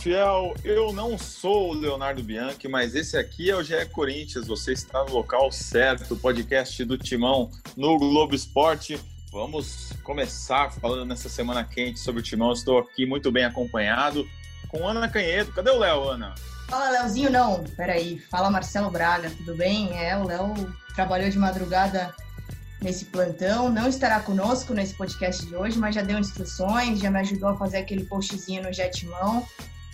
Fiel, eu não sou o Leonardo Bianchi, mas esse aqui é o GE Corinthians. Você está no local certo, podcast do Timão no Globo Esporte. Vamos começar falando nessa semana quente sobre o Timão. Estou aqui muito bem acompanhado com Ana Canhedo. Cadê o Léo, Ana? Fala, Léozinho, não. Peraí. Fala, Marcelo Braga, tudo bem? É, o Léo trabalhou de madrugada nesse plantão. Não estará conosco nesse podcast de hoje, mas já deu instruções, já me ajudou a fazer aquele postzinho no Jetmão.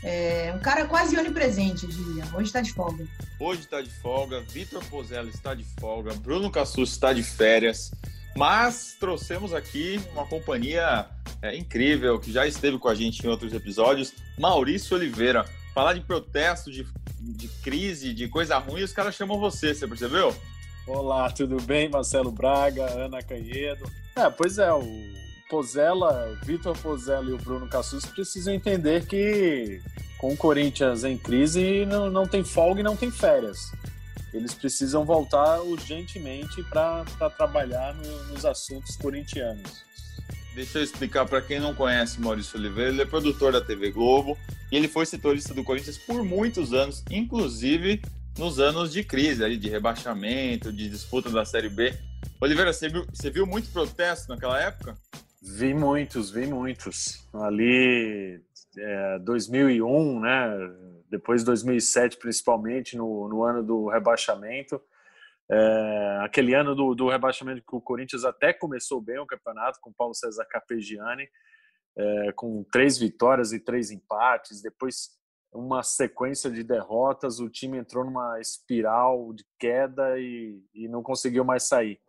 É um cara quase onipresente, eu diria. Hoje está de folga. Hoje está de folga, Vitor Pozella está de folga, Bruno Cassus está de férias. Mas trouxemos aqui uma companhia é, incrível que já esteve com a gente em outros episódios, Maurício Oliveira. Falar de protesto, de, de crise, de coisa ruim, os caras chamam você, você percebeu? Olá, tudo bem? Marcelo Braga, Ana Canhedo. É, pois é, o Pozella, Vitor Pozella e o Bruno Cassus precisam entender que com o Corinthians em crise não, não tem folga e não tem férias. Eles precisam voltar urgentemente para trabalhar no, nos assuntos corintianos. Deixa eu explicar para quem não conhece Maurício Oliveira, ele é produtor da TV Globo e ele foi setorista do Corinthians por muitos anos, inclusive nos anos de crise, aí, de rebaixamento, de disputa da Série B. Oliveira, você viu, você viu muito protesto naquela época? Vi muitos, vi muitos. Ali, é, 2001, né? Depois 2007, principalmente, no, no ano do rebaixamento. É, aquele ano do, do, rebaixamento que o Corinthians até começou bem o campeonato com Paulo César Capegiani, é, com três vitórias e três empates. Depois uma sequência de derrotas, o time entrou numa espiral de queda e, e não conseguiu mais sair.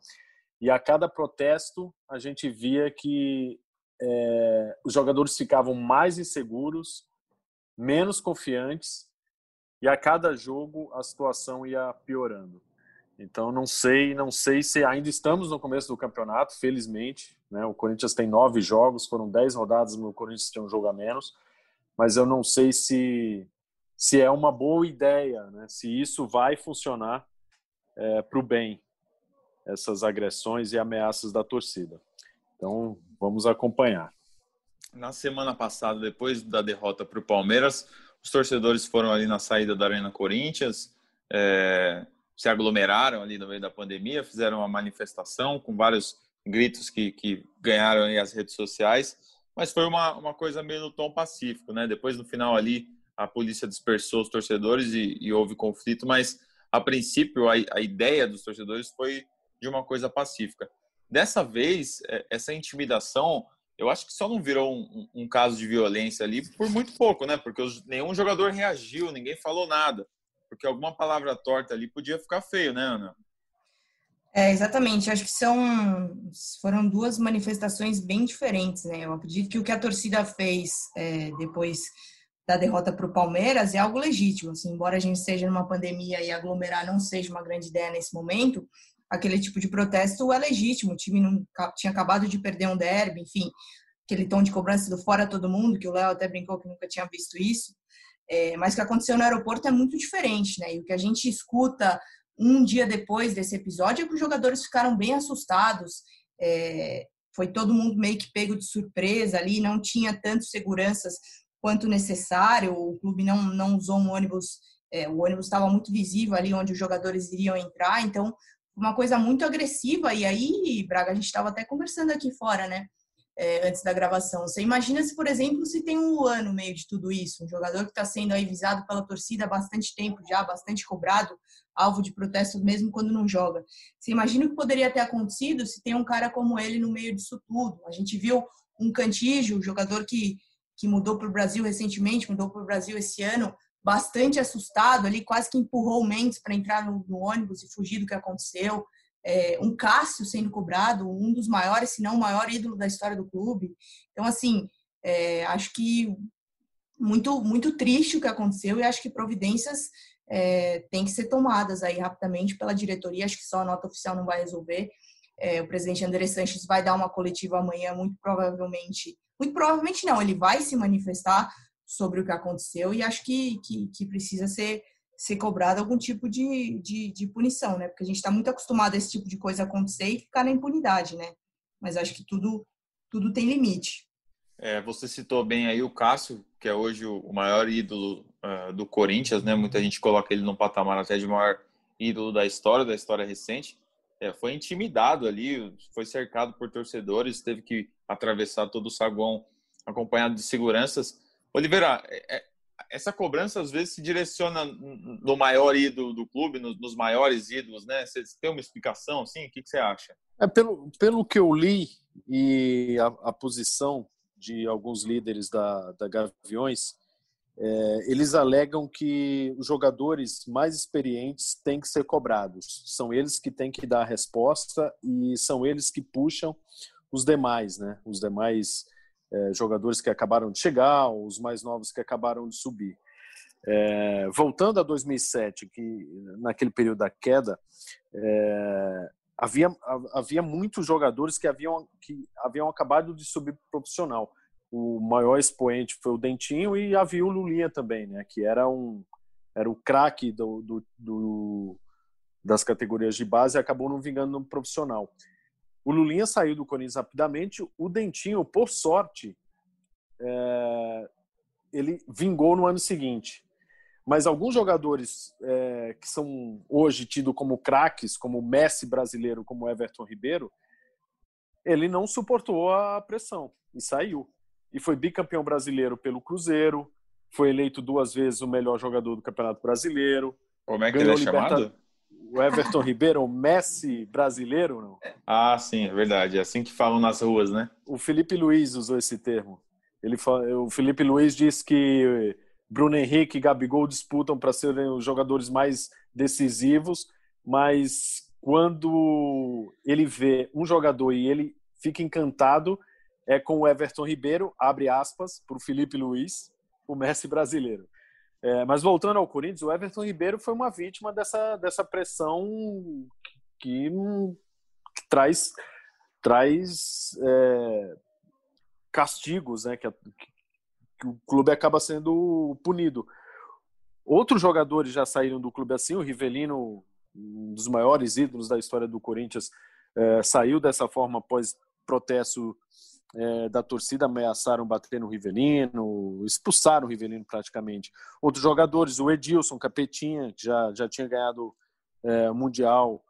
E a cada protesto, a gente via que é, os jogadores ficavam mais inseguros, menos confiantes, e a cada jogo a situação ia piorando. Então não sei, não sei se ainda estamos no começo do campeonato, felizmente. Né? O Corinthians tem nove jogos, foram dez rodadas, o Corinthians tem um jogo a menos mas eu não sei se, se é uma boa ideia, né? se isso vai funcionar é, para o bem, essas agressões e ameaças da torcida. Então, vamos acompanhar. Na semana passada, depois da derrota para o Palmeiras, os torcedores foram ali na saída da Arena Corinthians, é, se aglomeraram ali no meio da pandemia, fizeram uma manifestação com vários gritos que, que ganharam as redes sociais mas foi uma, uma coisa meio no tom pacífico, né? Depois, no final ali, a polícia dispersou os torcedores e, e houve conflito, mas a princípio a, a, ideia dos torcedores foi de uma coisa pacífica. Dessa vez, é, essa intimidação, eu acho que só não virou um, um caso de violência ali por muito pouco, né? Porque os, nenhum jogador reagiu, ninguém falou nada. Porque alguma palavra torta ali podia ficar feio, né, Ana? É, exatamente. Acho que são foram duas manifestações bem diferentes, né? Eu acredito que o que a torcida fez é, depois da derrota para o Palmeiras é algo legítimo. Assim, embora a gente esteja numa pandemia e aglomerar não seja uma grande ideia nesse momento, aquele tipo de protesto é legítimo. O time não tinha acabado de perder um derby, enfim, aquele tom de cobrança do fora todo mundo, que o Léo até brincou que nunca tinha visto isso. É, mas o que aconteceu no aeroporto é muito diferente, né? E o que a gente escuta um dia depois desse episódio é que os jogadores ficaram bem assustados. É, foi todo mundo meio que pego de surpresa ali, não tinha tanto seguranças quanto necessário. O clube não, não usou um ônibus, é, o ônibus estava muito visível ali onde os jogadores iriam entrar, então uma coisa muito agressiva. E aí, Braga, a gente estava até conversando aqui fora, né? é, antes da gravação. Você imagina se, por exemplo, se tem um Luan no meio de tudo isso, um jogador que está sendo aí visado pela torcida há bastante tempo já, bastante cobrado, alvo de protestos mesmo quando não joga. Você imagina o que poderia ter acontecido se tem um cara como ele no meio disso tudo? A gente viu um Cantígio, um jogador que, que mudou para o Brasil recentemente, mudou para o Brasil esse ano, bastante assustado ali, quase que empurrou o Mendes para entrar no, no ônibus e fugir do que aconteceu é, um Cássio sendo cobrado, um dos maiores, se não o maior ídolo da história do clube. Então, assim, é, acho que muito, muito triste o que aconteceu e acho que providências é, têm que ser tomadas aí rapidamente pela diretoria. Acho que só a nota oficial não vai resolver. É, o presidente André Sanches vai dar uma coletiva amanhã, muito provavelmente. Muito provavelmente não, ele vai se manifestar sobre o que aconteceu e acho que, que, que precisa ser ser cobrado algum tipo de, de, de punição, né? Porque a gente está muito acostumado a esse tipo de coisa acontecer e ficar na impunidade, né? Mas acho que tudo, tudo tem limite. É, você citou bem aí o Cássio, que é hoje o maior ídolo uh, do Corinthians, né? Muita gente coloca ele no patamar até de maior ídolo da história, da história recente. É, foi intimidado ali, foi cercado por torcedores, teve que atravessar todo o saguão acompanhado de seguranças. Oliveira, é, é essa cobrança às vezes se direciona no maior ídolo do clube, nos, maiores ídolos, né? Você tem uma explicação assim? O que, você acha? É, pelo, pelo que eu li e a, a posição de alguns líderes da, da Gaviões, é, eles alegam que os jogadores mais experientes têm que ser cobrados. São eles que têm que dar a resposta e são eles que puxam os demais, né? Os demais é, jogadores que acabaram de chegar, os mais novos que acabaram de subir. É, voltando a 2007, que naquele período da queda, é, havia, havia muitos jogadores que haviam, que haviam acabado de subir profissional. O maior expoente foi o Dentinho e havia o Lulinha também, né, que era um era o craque do, do, do, das categorias de base e acabou não vingando no profissional. O Lulinha saiu do Corinthians rapidamente. O Dentinho, por sorte, é, ele vingou no ano seguinte. Mas alguns jogadores é, que são hoje tidos como craques, como Messi brasileiro, como Everton Ribeiro, ele não suportou a pressão e saiu. E foi bicampeão brasileiro pelo Cruzeiro, foi eleito duas vezes o melhor jogador do Campeonato Brasileiro. Como é que ele é chamado? O Everton Ribeiro, o Messi brasileiro, não? Ah, sim, é verdade. É assim que falam nas ruas, né? O Felipe Luiz usou esse termo. Ele, o Felipe Luiz disse que Bruno Henrique e Gabigol disputam para serem os jogadores mais decisivos, mas quando ele vê um jogador e ele fica encantado, é com o Everton Ribeiro, abre aspas, para o Felipe Luiz, o Messi brasileiro. É, mas voltando ao Corinthians, o Everton Ribeiro foi uma vítima dessa, dessa pressão que, que traz, traz é, castigos, né? Que, que, o clube acaba sendo punido. Outros jogadores já saíram do clube assim, o Rivelino, um dos maiores ídolos da história do Corinthians, é, saiu dessa forma após protesto é, da torcida ameaçaram bater no Rivelino, expulsaram o Rivelino praticamente. Outros jogadores, o Edilson Capetinha, que já, já tinha ganhado é, Mundial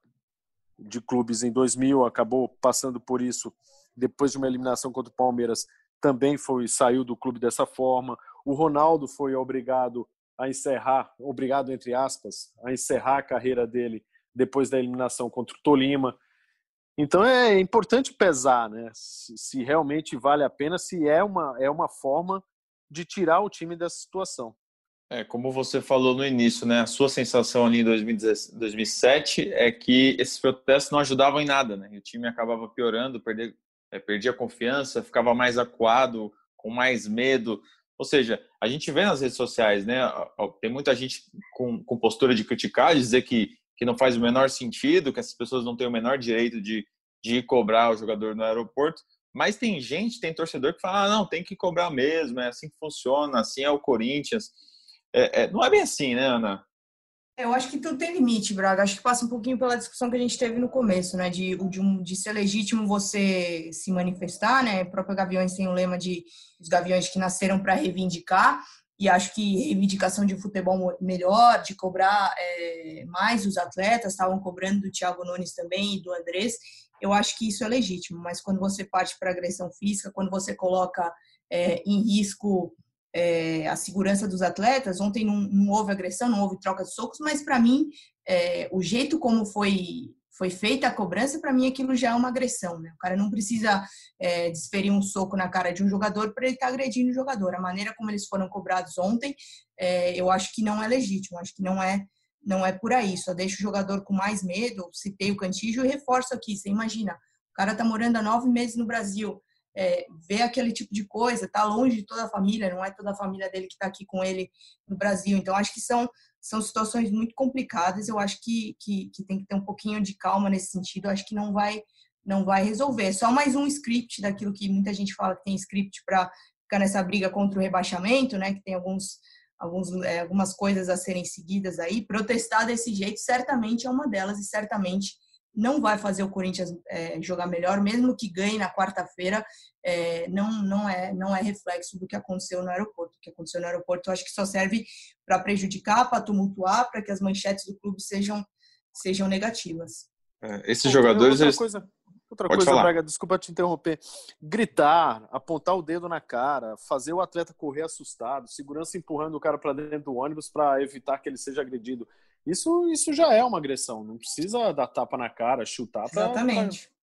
de clubes em 2000, acabou passando por isso depois de uma eliminação contra o Palmeiras, também foi saiu do clube dessa forma. O Ronaldo foi obrigado a encerrar, obrigado entre aspas, a encerrar a carreira dele depois da eliminação contra o Tolima. Então é importante pesar, né? Se, se, realmente vale a pena, se é uma, é uma forma de tirar o time dessa situação. É, como você falou no início, né? A sua sensação ali em 2007 é que esses protestos não ajudavam em nada, né? O time acabava piorando, perder, é, perdia confiança, ficava mais acuado, com mais medo. Ou seja, a gente vê nas redes sociais, né? Tem muita gente com, com postura de criticar, de dizer que que não faz o menor sentido, que essas pessoas não têm o menor direito de, de cobrar o jogador no aeroporto. Mas tem gente, tem torcedor que fala: ah, não, tem que cobrar mesmo, é assim que funciona, assim é o Corinthians. É, é, não é bem assim, né, Ana? Eu acho que tudo tem limite, Braga. Acho que passa um pouquinho pela discussão que a gente teve no começo, né? De, de, um, de ser legítimo você se manifestar, né? O próprio Gaviões tem o um lema de os Gaviões que nasceram para reivindicar e acho que reivindicação de futebol melhor, de cobrar é, mais os atletas, estavam cobrando do Thiago Nunes também e do Andrés, eu acho que isso é legítimo, mas quando você parte para agressão física, quando você coloca é, em risco é, a segurança dos atletas, ontem não, não, houve agressão, não houve troca de socos, mas para mim, é, o jeito como foi foi feita a cobrança, para mim aquilo já é uma agressão. Né? O cara não precisa é, desferir um soco na cara de um jogador para ele estar tá agredindo o jogador. A maneira como eles foram cobrados ontem, é, eu acho que não é legítimo, acho que não é não é por aí. Só deixa o jogador com mais medo. Citei o Cantígio e reforço aqui. Você imagina, o cara tá morando há nove meses no Brasil, é, vê aquele tipo de coisa, tá longe de toda a família, não é toda a família dele que está aqui com ele no Brasil. Então, acho que são são situações muito complicadas. Eu acho que, que, que, tem que ter um pouquinho de calma nesse sentido. Eu acho que não vai não vai resolver. É só mais um script daquilo que muita gente fala que tem script para ficar nessa briga contra o rebaixamento, né? Que tem alguns, alguns é, algumas coisas a serem seguidas aí. Protestar desse jeito certamente é uma delas e certamente não vai fazer o Corinthians é, jogar melhor, mesmo que ganhe na quarta-feira, é, não, não, é, não é reflexo do que aconteceu no aeroporto. O que aconteceu no aeroporto eu acho que só serve para prejudicar, para tumultuar, para que as manchetes do clube sejam, sejam negativas. É, esses jogadores. Outra coisa, outra coisa Braga, desculpa te interromper. Gritar, apontar o dedo na cara, fazer o atleta correr assustado, segurança empurrando o cara para dentro do ônibus para evitar que ele seja agredido. Isso, isso já é uma agressão. Não precisa dar tapa na cara, chutar para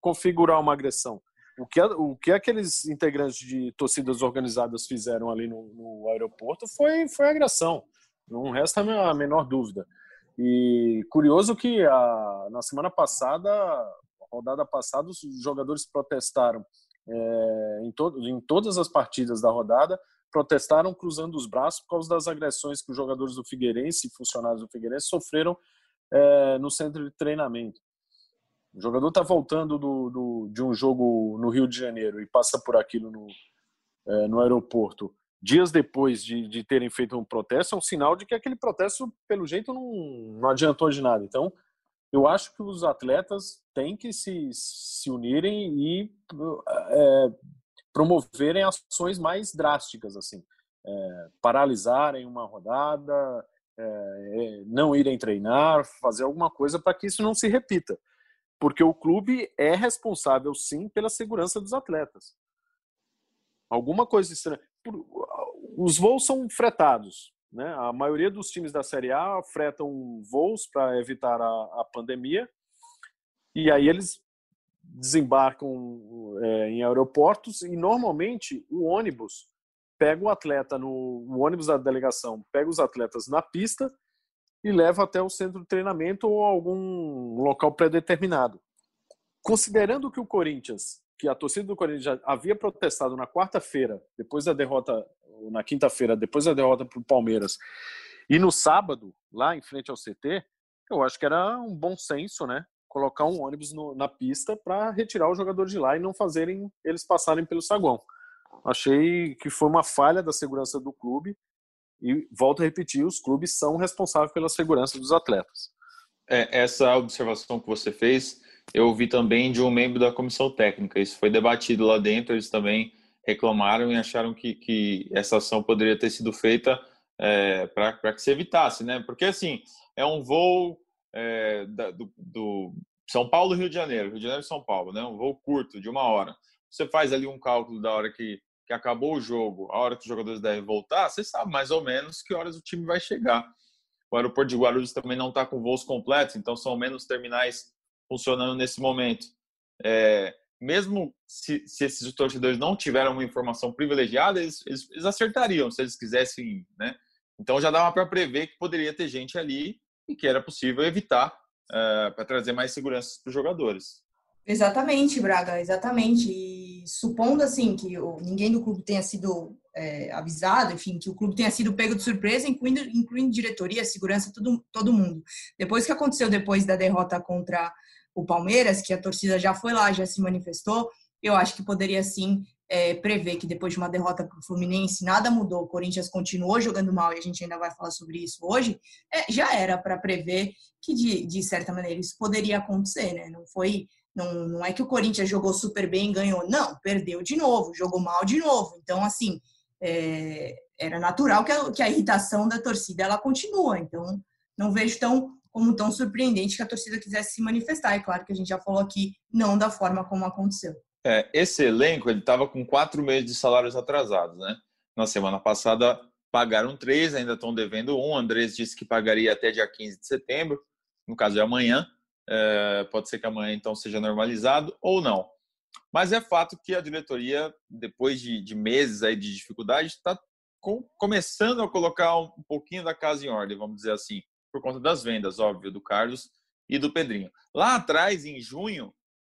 configurar uma agressão. O que, o que aqueles integrantes de torcidas organizadas fizeram ali no, no aeroporto foi, foi agressão. Não resta a menor dúvida. E curioso que a, na semana passada, rodada passada, os jogadores protestaram é, em, to, em todas as partidas da rodada, protestaram cruzando os braços por causa das agressões que os jogadores do Figueirense e funcionários do Figueirense sofreram é, no centro de treinamento. O jogador está voltando do, do, de um jogo no Rio de Janeiro e passa por aquilo no, é, no aeroporto dias depois de, de terem feito um protesto, é um sinal de que aquele protesto, pelo jeito, não, não adiantou de nada. Então, eu acho que os atletas têm que se, se unirem e é, promoverem ações mais drásticas, assim, é, paralisarem uma rodada, é, é não irem treinar, fazer alguma coisa para que isso não se repita, porque o clube é responsável sim pela segurança dos atletas. Alguma coisa estranha os voos são fretados. Né? A maioria dos times da Série A fretam voos para evitar a, a, pandemia e aí eles desembarcam é, em aeroportos e normalmente o ônibus pega o atleta no o ônibus da delegação pega os atletas na pista e leva até o centro de treinamento ou algum local pré-determinado. Considerando que o Corinthians, que a torcida do Corinthians já havia protestado na quarta-feira, depois da derrota na quinta-feira, depois da derrota para o Palmeiras, e no sábado, lá em frente ao CT, eu acho que era um bom senso, né? Colocar um ônibus no, na pista para retirar o jogador de lá e não fazerem eles passarem pelo saguão. Achei que foi uma falha da segurança do clube e volto a repetir, os clubes são responsáveis pela segurança dos atletas. É, essa observação que você fez, eu ouvi também de um membro da comissão técnica. Isso foi debatido lá dentro. Eles também reclamaram e acharam que, que essa ação poderia ter sido feita é, para que se evitasse, né? Porque assim é um voo é, da, do, do, São Paulo Rio de Janeiro, Rio de Janeiro São Paulo, né? Um voo curto de uma hora. Você faz ali um cálculo da hora que, que acabou o jogo, a hora que os jogadores devem voltar, você sabe mais ou menos que horas o time vai chegar. O aeroporto de Guarulhos também não está com voos completos, então são menos terminais funcionando nesse momento. É, mesmo se, se, esses torcedores não tiveram uma informação privilegiada, eles, eles, eles acertariam se eles quisessem, né? Então já dava para prever que poderia ter gente ali e que era possível evitar uh, eh, para trazer mais segurança para os jogadores. Exatamente, Braga, exatamente. E supondo assim que ninguém do clube tenha sido é, avisado, enfim, que o clube tenha sido pego de surpresa, incluindo, incluindo diretoria, segurança, todo, todo mundo. Depois que aconteceu depois da derrota contra o Palmeiras, que a torcida já foi lá, já se manifestou, eu acho que poderia sim é, prever que depois de uma derrota para o Fluminense nada mudou, o Corinthians continuou jogando mal e a gente ainda vai falar sobre isso hoje, é, já era para prever que de, de certa maneira isso poderia acontecer, né? Não foi, não, não é que o Corinthians jogou super bem e ganhou, não, perdeu de novo, jogou mal de novo. Então assim é, era natural que a, que a irritação da torcida ela continua. Então não vejo tão como tão surpreendente que a torcida quisesse se manifestar. É claro que a gente já falou aqui, não da forma como aconteceu. É, esse elenco ele estava com quatro meses de salários atrasados, né? Na semana passada pagaram três, ainda estão devendo um. Andrés disse que pagaria até dia 15 de setembro, no caso é amanhã. É, pode ser que amanhã então seja normalizado ou não. Mas é fato que a diretoria, depois de, de meses aí de dificuldade, está com, começando a colocar um pouquinho da casa em ordem, vamos dizer assim por conta das vendas, óbvio, do Carlos e do Pedrinho. Lá atrás, em junho,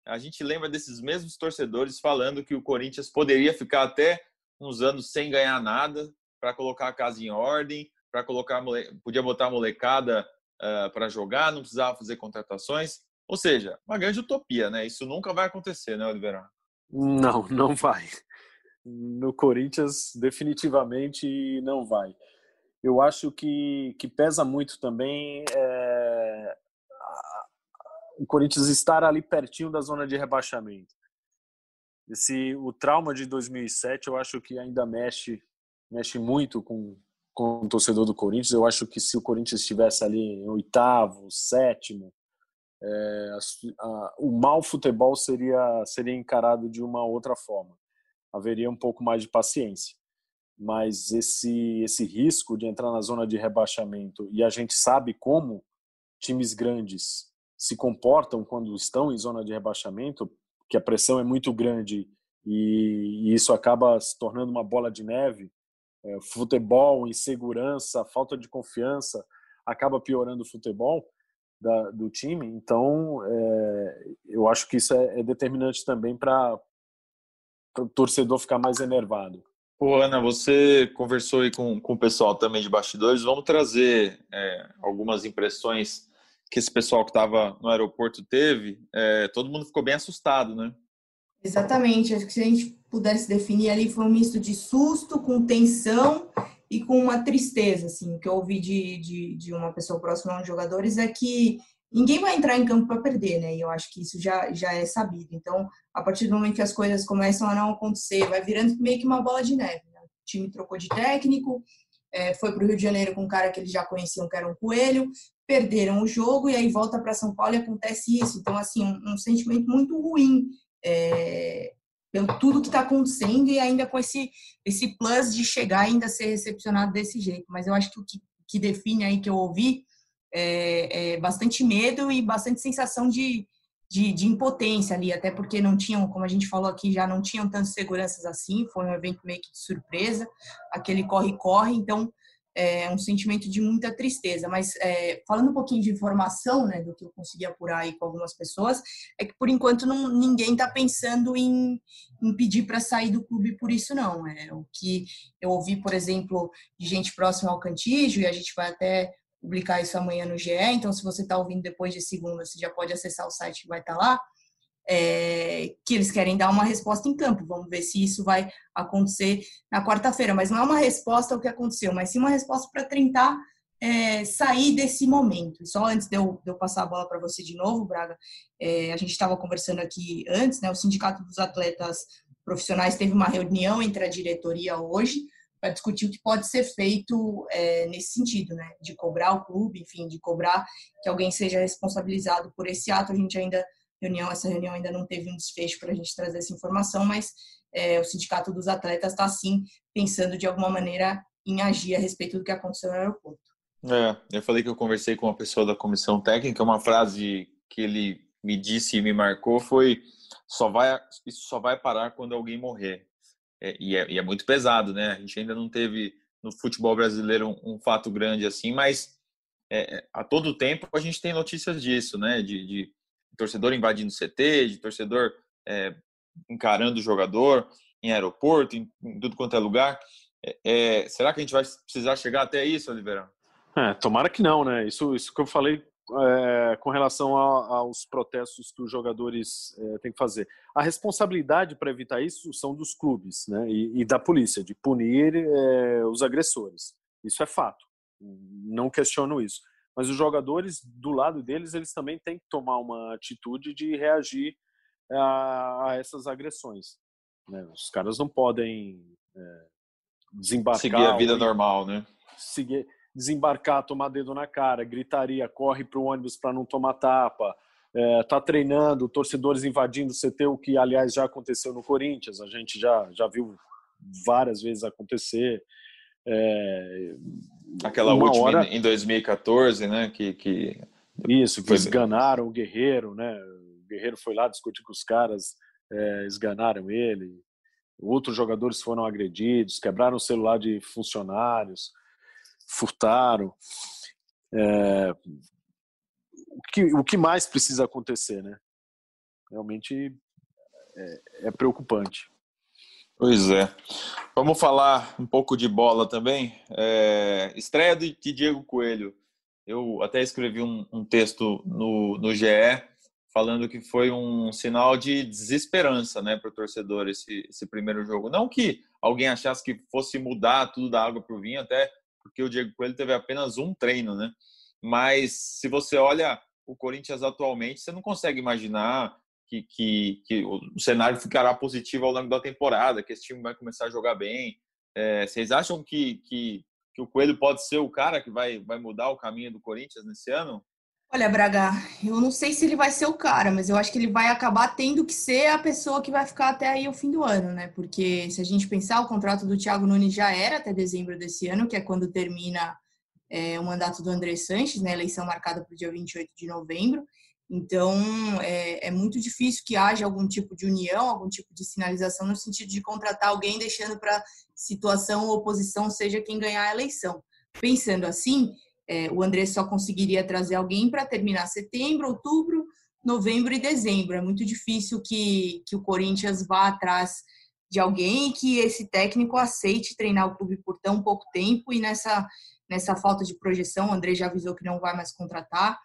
a gente lembra desses mesmos torcedores falando que o Corinthians poderia ficar até uns anos sem ganhar nada para colocar a casa em ordem, para colocar podia botar a molecada uh, ah, para jogar, não precisava fazer contratações. Ou seja, uma grande utopia, né? Isso nunca vai acontecer, né, Oliveira? Não, não vai. No Corinthians, definitivamente não vai eu acho que, que pesa muito também é, o Corinthians estar ali pertinho da zona de rebaixamento. Esse, o trauma de 2007 eu acho que ainda mexe, mexe muito com, com o torcedor do Corinthians. Eu acho que se o Corinthians estivesse ali em oitavo, sétimo, é, a, a, o mau futebol seria, seria encarado de uma outra forma. Haveria um pouco mais de paciência. Mas esse, esse risco de entrar na zona de rebaixamento, e a gente sabe como times grandes se comportam quando estão em zona de rebaixamento, que a pressão é muito grande e, isso acaba se tornando uma bola de neve. É, futebol, insegurança, falta de confiança acaba piorando o futebol da, do time. Então, é, eu acho que isso é, é determinante também para o torcedor ficar mais enervado. Ô, Ana, você conversou aí com, com o pessoal também de bastidores. Vamos trazer é, algumas impressões que esse pessoal que estava no aeroporto teve, é, todo mundo ficou bem assustado, né? Exatamente. Acho que se a gente pudesse definir ali, foi um misto de susto, com tensão e com uma tristeza, assim. Que eu ouvi de, de, de uma pessoa próxima a um jogadores é que ninguém vai entrar em campo para perder, né? E eu acho que isso já, já é sabido. Então, a partir do momento que as coisas começam a não acontecer, vai virando meio que uma bola de neve. Né? O time trocou de técnico, é, foi para o Rio de Janeiro com um cara que eles já conheciam, que era um coelho, perderam o jogo e aí volta para São Paulo e acontece isso. Então, assim, um, um sentimento muito ruim é, pelo tudo que está acontecendo e ainda com esse, esse plus de chegar ainda ser recepcionado desse jeito. Mas eu acho que o que, que define aí que eu ouvi é, é bastante medo e bastante sensação de, de, de, impotência ali, até porque não tinham, como a gente falou aqui, já não tinham tantas seguranças assim, foi um evento meio que de surpresa, aquele corre-corre, então é um sentimento de muita tristeza. Mas é, falando um pouquinho de informação, né, do que eu consegui apurar aí com algumas pessoas, é que por enquanto não, ninguém está pensando em, em pedir para sair do clube por isso, não. É o que eu ouvi, por exemplo, de gente próxima ao Cantígio, e a gente vai até publicar isso amanhã no GE, então se você está ouvindo depois de segunda, você já pode acessar o site que vai estar tá lá é, que eles querem dar uma resposta em campo. Vamos ver se isso vai acontecer na quarta-feira. Mas não é uma resposta ao que aconteceu, mas sim uma resposta para tentar é, sair desse momento. Só antes de eu, de eu passar a bola para você de novo, Braga, é, a gente estava conversando aqui antes, né? O Sindicato dos Atletas Profissionais teve uma reunião entre a diretoria hoje para discutir o que pode ser feito é, nesse sentido, né? De cobrar o clube, enfim, de cobrar que alguém seja responsabilizado por esse ato. A gente ainda reunião, essa reunião ainda não teve um desfecho para a gente trazer essa informação, mas é, o Sindicato dos Atletas está, sim, pensando de alguma maneira em agir a respeito do que aconteceu no aeroporto. É, eu falei que eu conversei com uma pessoa da comissão técnica, uma frase que ele me disse e me marcou foi só vai, isso só vai parar quando alguém morrer. É, e, é, e, é, muito pesado, né? A gente ainda não teve no futebol brasileiro um, um fato grande assim, mas é, a todo tempo a gente tem notícias disso, né? De, de torcedor invadindo CT, de torcedor é, encarando o jogador em aeroporto, em, em, tudo quanto é lugar. É, é, será que a gente vai precisar chegar até isso, Oliveira? É, tomara que não, né? Isso, isso que eu falei é, com relação a, aos protestos que os jogadores é, têm que fazer. A responsabilidade para evitar isso são dos clubes né? e, e da polícia, de punir é, os agressores. Isso é fato. Não questiono isso mas os jogadores do lado deles eles também têm que tomar uma atitude de reagir a, a essas agressões né? os caras não podem é, desembarcar seguir a vida normal né seguir desembarcar tomar dedo na cara gritaria corre para o ônibus para não tomar tapa é, tá treinando torcedores invadindo o CT o que aliás já aconteceu no Corinthians a gente já já viu várias vezes acontecer é, Aquela última hora... em 2014, né? Que, que... Isso, que foi... esganaram o Guerreiro, né? O Guerreiro foi lá discutir com os caras, é, esganaram ele. Outros jogadores foram agredidos, quebraram o celular de funcionários, furtaram. É... O, que, o que mais precisa acontecer, né? Realmente é, é preocupante. Pois é. Vamos falar um pouco de bola também. É, estreia de, Diego Coelho. Eu até escrevi um, um, texto no, no GE falando que foi um sinal de desesperança né, para o torcedor esse, esse primeiro jogo. Não que alguém achasse que fosse mudar tudo da água para o vinho, até porque o Diego Coelho teve apenas um treino, né? Mas se você olha o Corinthians atualmente, você não consegue imaginar que, que, que o cenário ficará positivo ao longo da temporada, que esse time vai começar a jogar bem. É, vocês acham que, que, que, o Coelho pode ser o cara que vai, vai mudar o caminho do Corinthians nesse ano? Olha, Braga, eu não sei se ele vai ser o cara, mas eu acho que ele vai acabar tendo que ser a pessoa que vai ficar até aí o fim do ano, né? Porque se a gente pensar, o contrato do Thiago Nunes já era até dezembro desse ano, que é quando termina é, o mandato do André Sanches, né? Eleição marcada para o dia 28 de novembro. Então, é, é, muito difícil que haja algum tipo de união, algum tipo de sinalização no sentido de contratar alguém deixando para situação ou oposição seja quem ganhar a eleição. Pensando assim, é, o André só conseguiria trazer alguém para terminar setembro, outubro, novembro e dezembro. É muito difícil que, que o Corinthians vá atrás de alguém que esse técnico aceite treinar o clube por tão pouco tempo e nessa, nessa falta de projeção, o André já avisou que não vai mais contratar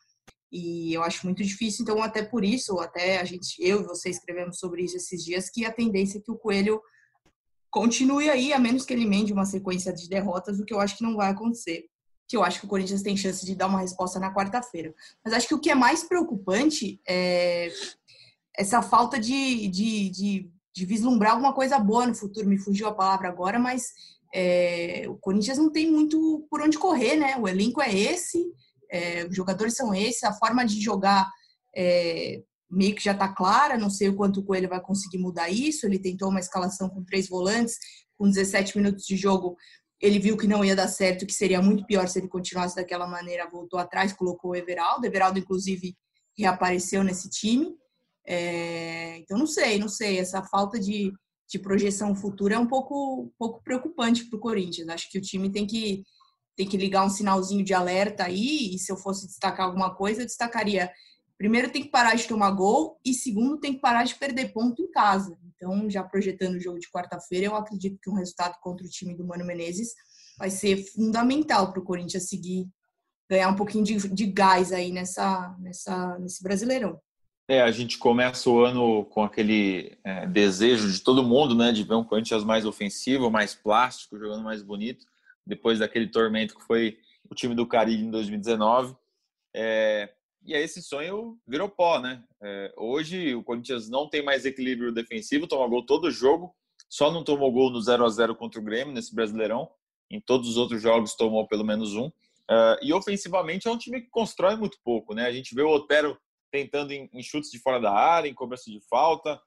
e eu acho muito difícil, então até por isso, até a gente, eu e você escrevemos sobre isso esses dias, que a tendência é que o Coelho continue aí, a menos que ele emende uma sequência de derrotas, o que eu acho que não vai acontecer. Que eu acho que o Corinthians tem chance de dar uma resposta na quarta-feira. Mas acho que o que é mais preocupante é essa falta de, de, de, de vislumbrar alguma coisa boa no futuro. Me fugiu a palavra agora, mas é, o Corinthians não tem muito por onde correr, né? O elenco é esse, é, os jogadores são esses, a forma de jogar é, meio que já está clara, não sei o quanto o Coelho vai conseguir mudar isso. Ele tentou uma escalação com três volantes, com 17 minutos de jogo. Ele viu que não ia dar certo, que seria muito pior se ele continuasse daquela maneira. Voltou atrás, colocou o Everaldo. Everaldo, inclusive, reapareceu nesse time. É, então, não sei, não sei. Essa falta de, de projeção futura é um pouco, um pouco preocupante para o Corinthians. Acho que o time tem que tem que ligar um sinalzinho de alerta aí, e se eu fosse destacar alguma coisa, eu destacaria primeiro tem que parar de tomar gol e segundo tem que parar de perder ponto em casa. Então, já projetando o jogo de quarta-feira, eu acredito que um resultado contra o time do Mano Menezes vai ser fundamental para o Corinthians seguir ganhar um pouquinho de, de gás aí nessa, nessa, nesse Brasileirão. É, a gente começa o ano com aquele é, desejo de todo mundo, né, de ver um Corinthians mais ofensivo, mais plástico, jogando mais bonito depois daquele tormento que foi o time do Caribe em 2019. É, e aí esse sonho virou pó, né? É, hoje o Corinthians não tem mais equilíbrio defensivo, toma gol todo jogo, só não tomou gol no 0 a 0 contra o Grêmio nesse Brasileirão. Em todos os outros jogos tomou pelo menos um. Uh, e ofensivamente é um time que constrói muito pouco, né? A gente vê o Otero tentando em, em chutes de fora da área, em cobrança de falta,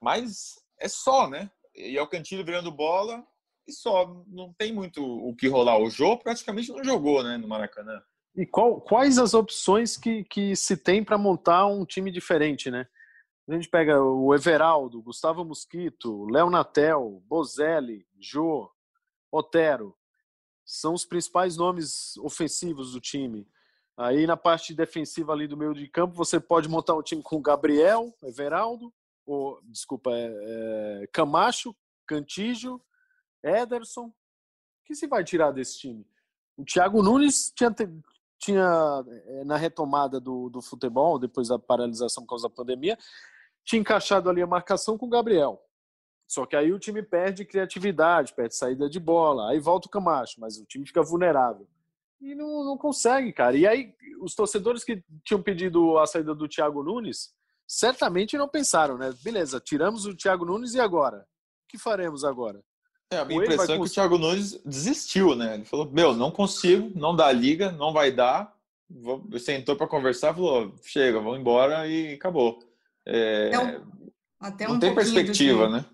mas é só, né? E é o Cantilho virando bola e só. Não tem muito o que rolar. O Jô praticamente não jogou né, no Maracanã. E qual, quais as opções que, que se tem para montar um time diferente, né? A gente pega o Everaldo, Gustavo Mosquito, Léo Natel, Bozelli, Jô, Otero. São os principais nomes ofensivos do time. Aí na parte defensiva ali do meio de campo, você pode montar um time com Gabriel, Everaldo, ou, desculpa, é, é, Camacho, Cantígio, Ederson. O que se vai tirar desse time? O Thiago Nunes tinha, tinha eh, na retomada do, do futebol, depois da paralisação por causa da pandemia, tinha encaixado ali a marcação com o Gabriel. Só que aí o time perde criatividade, perde saída de bola, aí volta o Camacho, mas o time fica vulnerável. E não, não consegue, cara. E aí, os torcedores que tinham pedido a saída do Thiago Nunes, certamente não pensaram, né? Beleza, tiramos o Thiago Nunes e agora? O que faremos agora? É, a minha impressão é que o Thiago Nunes desistiu, né? Ele falou: Meu, não consigo, não dá liga, não vai dar. Vou... Sentou para conversar, falou: Chega, vamos embora e acabou. É... Então, até um não tem perspectiva, que... né?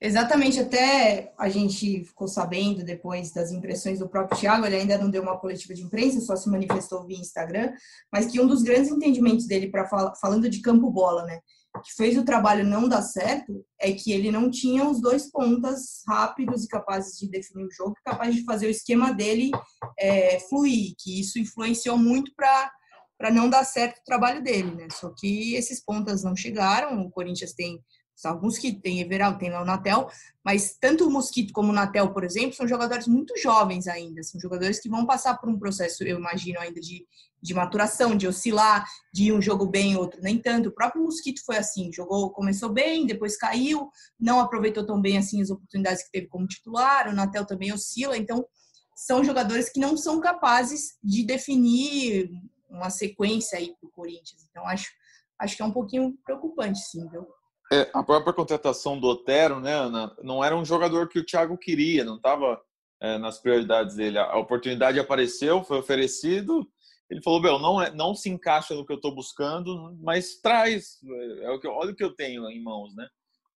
Exatamente, até a gente ficou sabendo depois das impressões do próprio Thiago, ele ainda não deu uma coletiva de imprensa, só se manifestou via Instagram, mas que um dos grandes entendimentos dele para falando de campo bola, né? Que fez o trabalho não dar certo é que ele não tinha os dois pontas rápidos e capazes de definir o jogo, capazes de fazer o esquema dele é, fluir, que isso influenciou muito para não dar certo o trabalho dele, né? Só que esses pontas não chegaram. O Corinthians tem alguns que tem Everal, tem o Natel, mas tanto o Mosquito como o Natel, por exemplo, são jogadores muito jovens ainda, são jogadores que vão passar por um processo, eu imagino, ainda de, de maturação, de oscilar, de um jogo bem, outro nem tanto. O próprio Mosquito foi assim, jogou, começou bem, depois caiu, não aproveitou tão bem assim as oportunidades que teve como titular, o Natel também oscila, então são jogadores que não são capazes de definir uma sequência aí para o Corinthians. Então acho, acho que é um pouquinho preocupante, sim, viu? É, a própria contratação do Otero, né, Ana, não era um jogador que o Thiago queria, não estava é, nas prioridades dele. A oportunidade apareceu, foi oferecido, ele falou, meu, não, é, não se encaixa no que eu estou buscando, mas traz, é o que, olha o que eu tenho em mãos, né?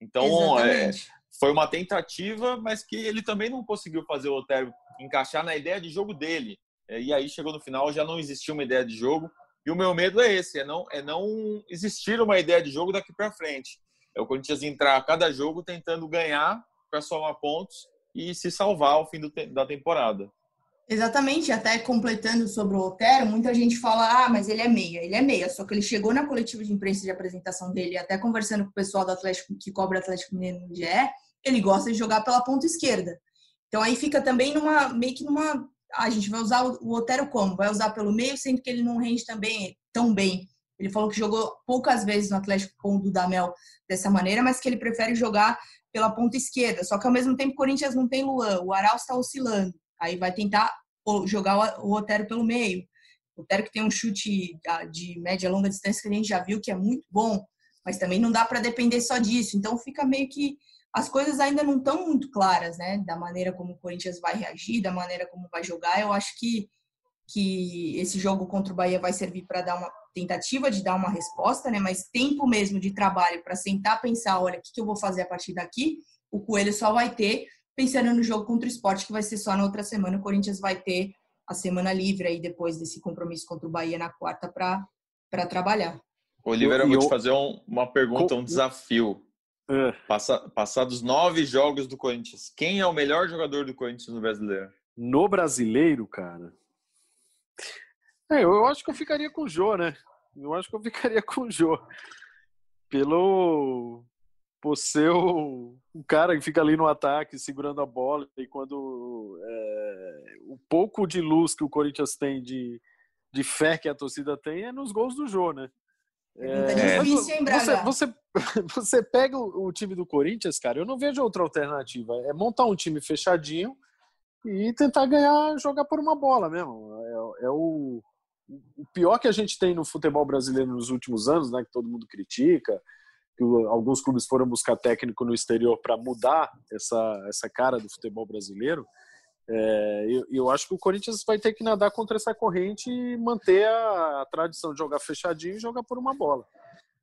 Então, é, foi uma tentativa, mas que ele também não conseguiu fazer o Otero encaixar na ideia de jogo dele. É, e aí chegou no final, já não existia uma ideia de jogo. E o meu medo é esse, é não, é não existir uma ideia de jogo daqui para frente. É o Corinthians entrar a cada jogo tentando ganhar para somar pontos e se salvar ao fim do, da temporada. Exatamente, até completando sobre o Otero, muita gente fala, ah, mas ele é meia, ele é meia, só que ele chegou na coletiva de imprensa de apresentação dele, até conversando com o pessoal do Atlético, que cobra Atlético Mineiro no GE, ele gosta de jogar pela ponta esquerda. Então aí fica também numa, meio que numa, ah, a gente vai usar o Otero como? Vai usar pelo meio, sendo que ele não rende também tão bem. Ele falou que jogou poucas vezes no Atlético com o Dudamel dessa maneira, mas que ele prefere jogar pela ponta esquerda. Só que ao mesmo tempo o Corinthians não tem Luan, o Aral está oscilando. Aí vai tentar jogar o Otero pelo meio. O Otero que tem um chute de média longa distância que a gente já viu que é muito bom, mas também não dá para depender só disso. Então fica meio que as coisas ainda não estão muito claras, né? Da maneira como o Corinthians vai reagir, da maneira como vai jogar. Eu acho que, que esse jogo contra o Bahia vai servir para dar uma tentativa de dar uma resposta, né? Mas tempo mesmo de trabalho para sentar, pensar, olha, o que, que eu vou fazer a partir daqui, o Coelho só vai ter pensando no jogo contra o esporte, que vai ser só na outra semana. O Corinthians vai ter a semana livre aí depois desse compromisso contra o Bahia na quarta para trabalhar. Oliveira, eu vou te fazer um, uma pergunta, um desafio. É. Passa, passados nove jogos do Corinthians, quem é o melhor jogador do Corinthians no brasileiro? No brasileiro, cara. É, eu acho que eu ficaria com o Jô, né? Eu acho que eu ficaria com o Jô. Pelo, por ser o, o, cara que fica ali no ataque segurando a bola e quando é, o pouco de luz que o Corinthians tem de, de fé que a torcida tem é nos gols do Jô, né? É, difícil, hein, Braga? Você, você, você pega o, o, time do Corinthians, cara, eu não vejo outra alternativa. É montar um time fechadinho e tentar ganhar, jogar por uma bola mesmo. É, é o, o pior que a gente tem no futebol brasileiro nos últimos anos, né, que todo mundo critica, que alguns clubes foram buscar técnico no exterior para mudar essa, essa cara do futebol brasileiro. É, eu, eu, acho que o Corinthians vai ter que nadar contra essa corrente e manter a, a tradição de jogar fechadinho e jogar por uma bola.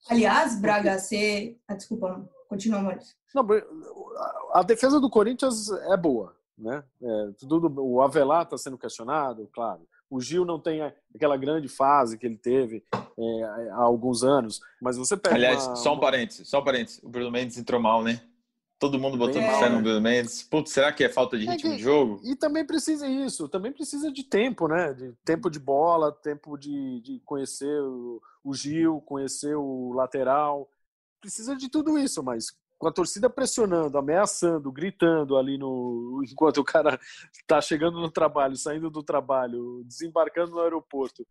Aliás, Braga, você. Ah, desculpa, continua, Maurício. Não, a defesa do Corinthians é boa. Né? É, tudo, o Avelar está sendo questionado, claro. O Gil não tem aquela grande fase que ele teve é, há alguns anos, mas você pega. Aliás, uma, só um parênteses, só um parênteses. O Bruno Mendes entrou mal, né? Todo mundo botando é. fé no Bruno Mendes. Putz, será que é falta de é ritmo é que, de jogo? E também precisa isso, também precisa de tempo, né? De tempo de bola, tempo de, de conhecer o, o Gil, conhecer o lateral. Precisa de tudo isso, mas com a torcida pressionando, ameaçando, gritando ali no enquanto o cara está chegando no trabalho, saindo do trabalho, desembarcando no aeroporto,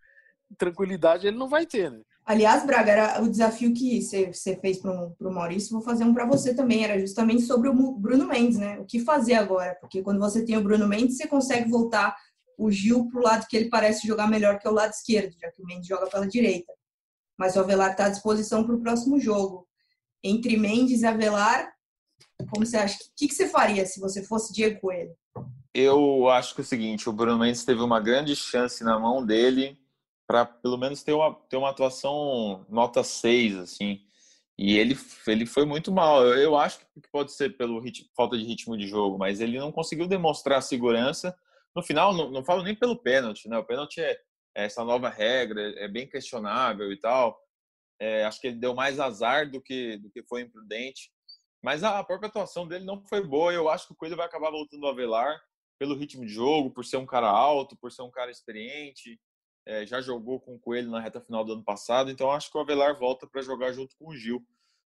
tranquilidade ele não vai ter, né? Aliás, Braga, era o desafio que você fez para o Maurício, vou fazer um para você também, era justamente sobre o Bruno Mendes, né? O que fazer agora? Porque quando você tem o Bruno Mendes, você consegue voltar o Gil para o lado que ele parece jogar melhor, que é o lado esquerdo, já que o Mendes joga pela direita. Mas o Avelar está à disposição para o próximo jogo entre Mendes e Avelar, como você acha? O que, que você faria se você fosse Diego Coelho? Eu acho que é o seguinte, o Bruno Mendes teve uma grande chance na mão dele para pelo menos ter uma, ter uma atuação nota 6, assim. E ele, ele foi muito mal. Eu, eu acho que pode ser pelo ritmo, falta de ritmo de jogo, mas ele não conseguiu demonstrar segurança. No final, não, não falo nem pelo pênalti, né? O pênalti é, é essa nova regra, é bem questionável e tal. É, acho que ele deu mais azar do que, do que foi imprudente. Mas a própria atuação dele não foi boa. Eu acho que o Coelho vai acabar voltando ao Avelar pelo ritmo de jogo, por ser um cara alto, por ser um cara experiente. É, já jogou com o Coelho na reta final do ano passado, então acho que o Avelar volta para jogar junto com o Gil.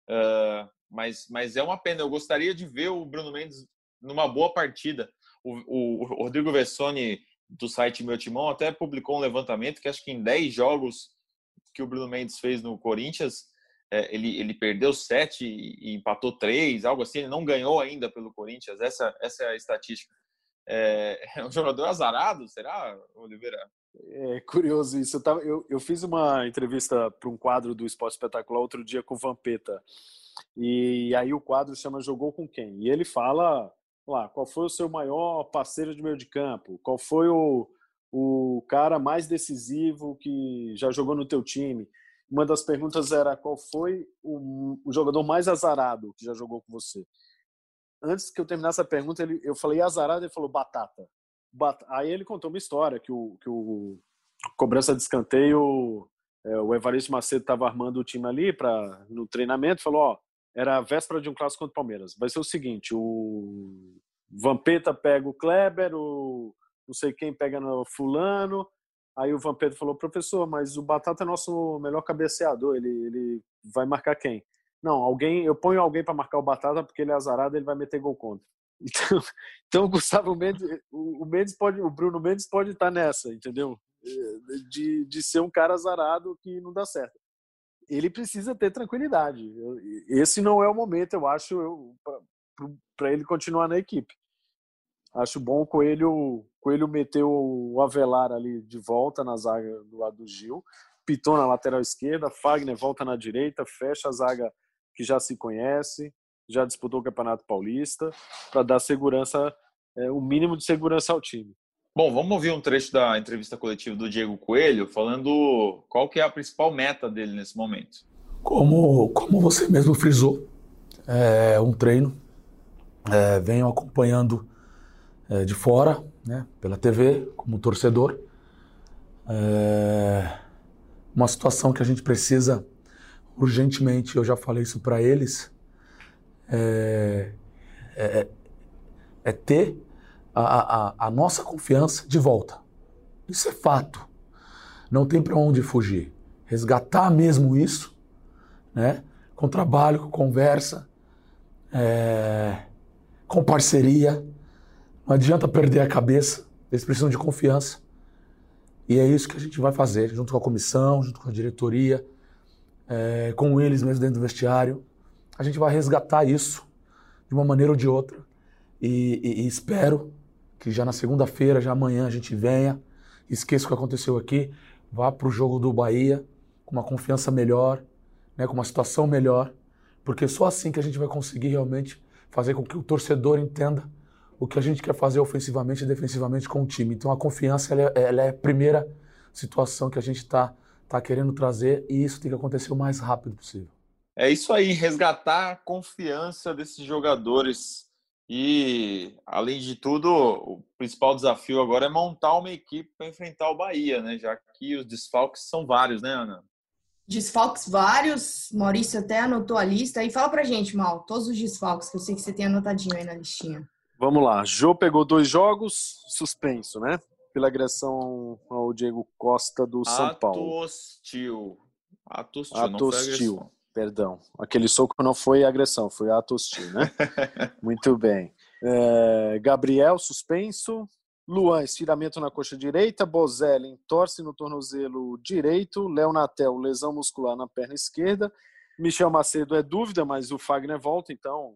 Uh, mas, mas é uma pena. Eu gostaria de ver o Bruno Mendes numa boa partida. O, o, o Rodrigo Vessoni, do site Meu Timão, até publicou um levantamento que acho que em 10 jogos que o Bruno Mendes fez no Corinthians, é, ele, ele perdeu sete e empatou três, algo assim. Ele não ganhou ainda pelo Corinthians. Essa, essa é a estatística. É, é um jogador azarado, será, Oliveira? É curioso isso. Eu, tava, eu, eu fiz uma entrevista para um quadro do Esporte Espetacular outro dia com o Vampeta. E aí o quadro chama Jogou com quem? E ele fala lá, qual foi o seu maior parceiro de meio de campo? Qual foi o, o cara mais decisivo que já jogou no teu time? Uma das perguntas era qual foi o, o jogador mais azarado que já jogou com você? Antes que eu terminasse a pergunta, ele, eu falei azarado, ele falou batata. Aí ele contou uma história que o, que o cobrança de escanteio, é, o Evaristo Macedo estava armando o time ali para no treinamento, falou, ó, era a véspera de um clássico contra o Palmeiras. Vai ser o seguinte, o Vampeta pega o Kleber, o não sei quem pega no fulano. Aí o Vampeta falou, professor, mas o Batata é nosso melhor cabeceador, ele, ele vai marcar quem? Não, alguém, eu ponho alguém para marcar o Batata porque ele é azarado, ele vai meter gol contra. Então, então o Gustavo Mendes, o, Mendes pode, o Bruno Mendes pode estar nessa, entendeu? De, de ser um cara azarado que não dá certo. Ele precisa ter tranquilidade. Esse não é o momento, eu acho, para ele continuar na equipe. Acho bom o Coelho, Coelho meteu o Avelar ali de volta na zaga do lado do Gil, Piton na lateral esquerda, Fagner volta na direita, fecha a zaga que já se conhece, já disputou o Campeonato Paulista, para dar segurança, é, o mínimo de segurança ao time. Bom, vamos ouvir um trecho da entrevista coletiva do Diego Coelho, falando qual que é a principal meta dele nesse momento. Como, como você mesmo frisou, é um treino, é, venho acompanhando é, de fora, né, pela TV, como torcedor. É uma situação que a gente precisa urgentemente, eu já falei isso para eles, é, é, é ter a, a, a, nossa confiança de volta. Isso é fato. Não tem para onde fugir. Resgatar mesmo isso, né? com trabalho, com conversa, é, com parceria. Não adianta perder a cabeça. Eles precisam de confiança. E é isso que a gente vai fazer, junto com a comissão, junto com a diretoria, é, com eles mesmo dentro do vestiário a gente vai resgatar isso de uma maneira ou de outra. E, e, e espero que já na segunda-feira, já amanhã, a gente venha, esqueça o que aconteceu aqui, vá para o jogo do Bahia com uma confiança melhor, né, com uma situação melhor, porque só assim que a gente vai conseguir realmente fazer com que o torcedor entenda o que a gente quer fazer ofensivamente e defensivamente com o time. Então a confiança ela é, ela é a primeira situação que a gente está tá querendo trazer e isso tem que acontecer o mais rápido possível. É isso aí, resgatar a confiança desses jogadores. E, além de tudo, o principal desafio agora é montar uma equipe para enfrentar o Bahia, né? Já que os desfalques são vários, né, Ana? Desfalques vários, Maurício até anotou a lista. E fala pra gente, Mal, todos os desfalques, que eu sei que você tem anotadinho aí na listinha. Vamos lá, Jô pegou dois jogos, suspenso, né? Pela agressão ao Diego Costa do São Paulo. Ato hostil. Ato hostil, Ato não foi hostil. agressão. Perdão, aquele soco não foi agressão, foi ato hostil, né? Muito bem. É, Gabriel, suspenso. Luan, estiramento na coxa direita. Bozelli, torce no tornozelo direito. Léo Natel, lesão muscular na perna esquerda. Michel Macedo é dúvida, mas o Fagner volta, então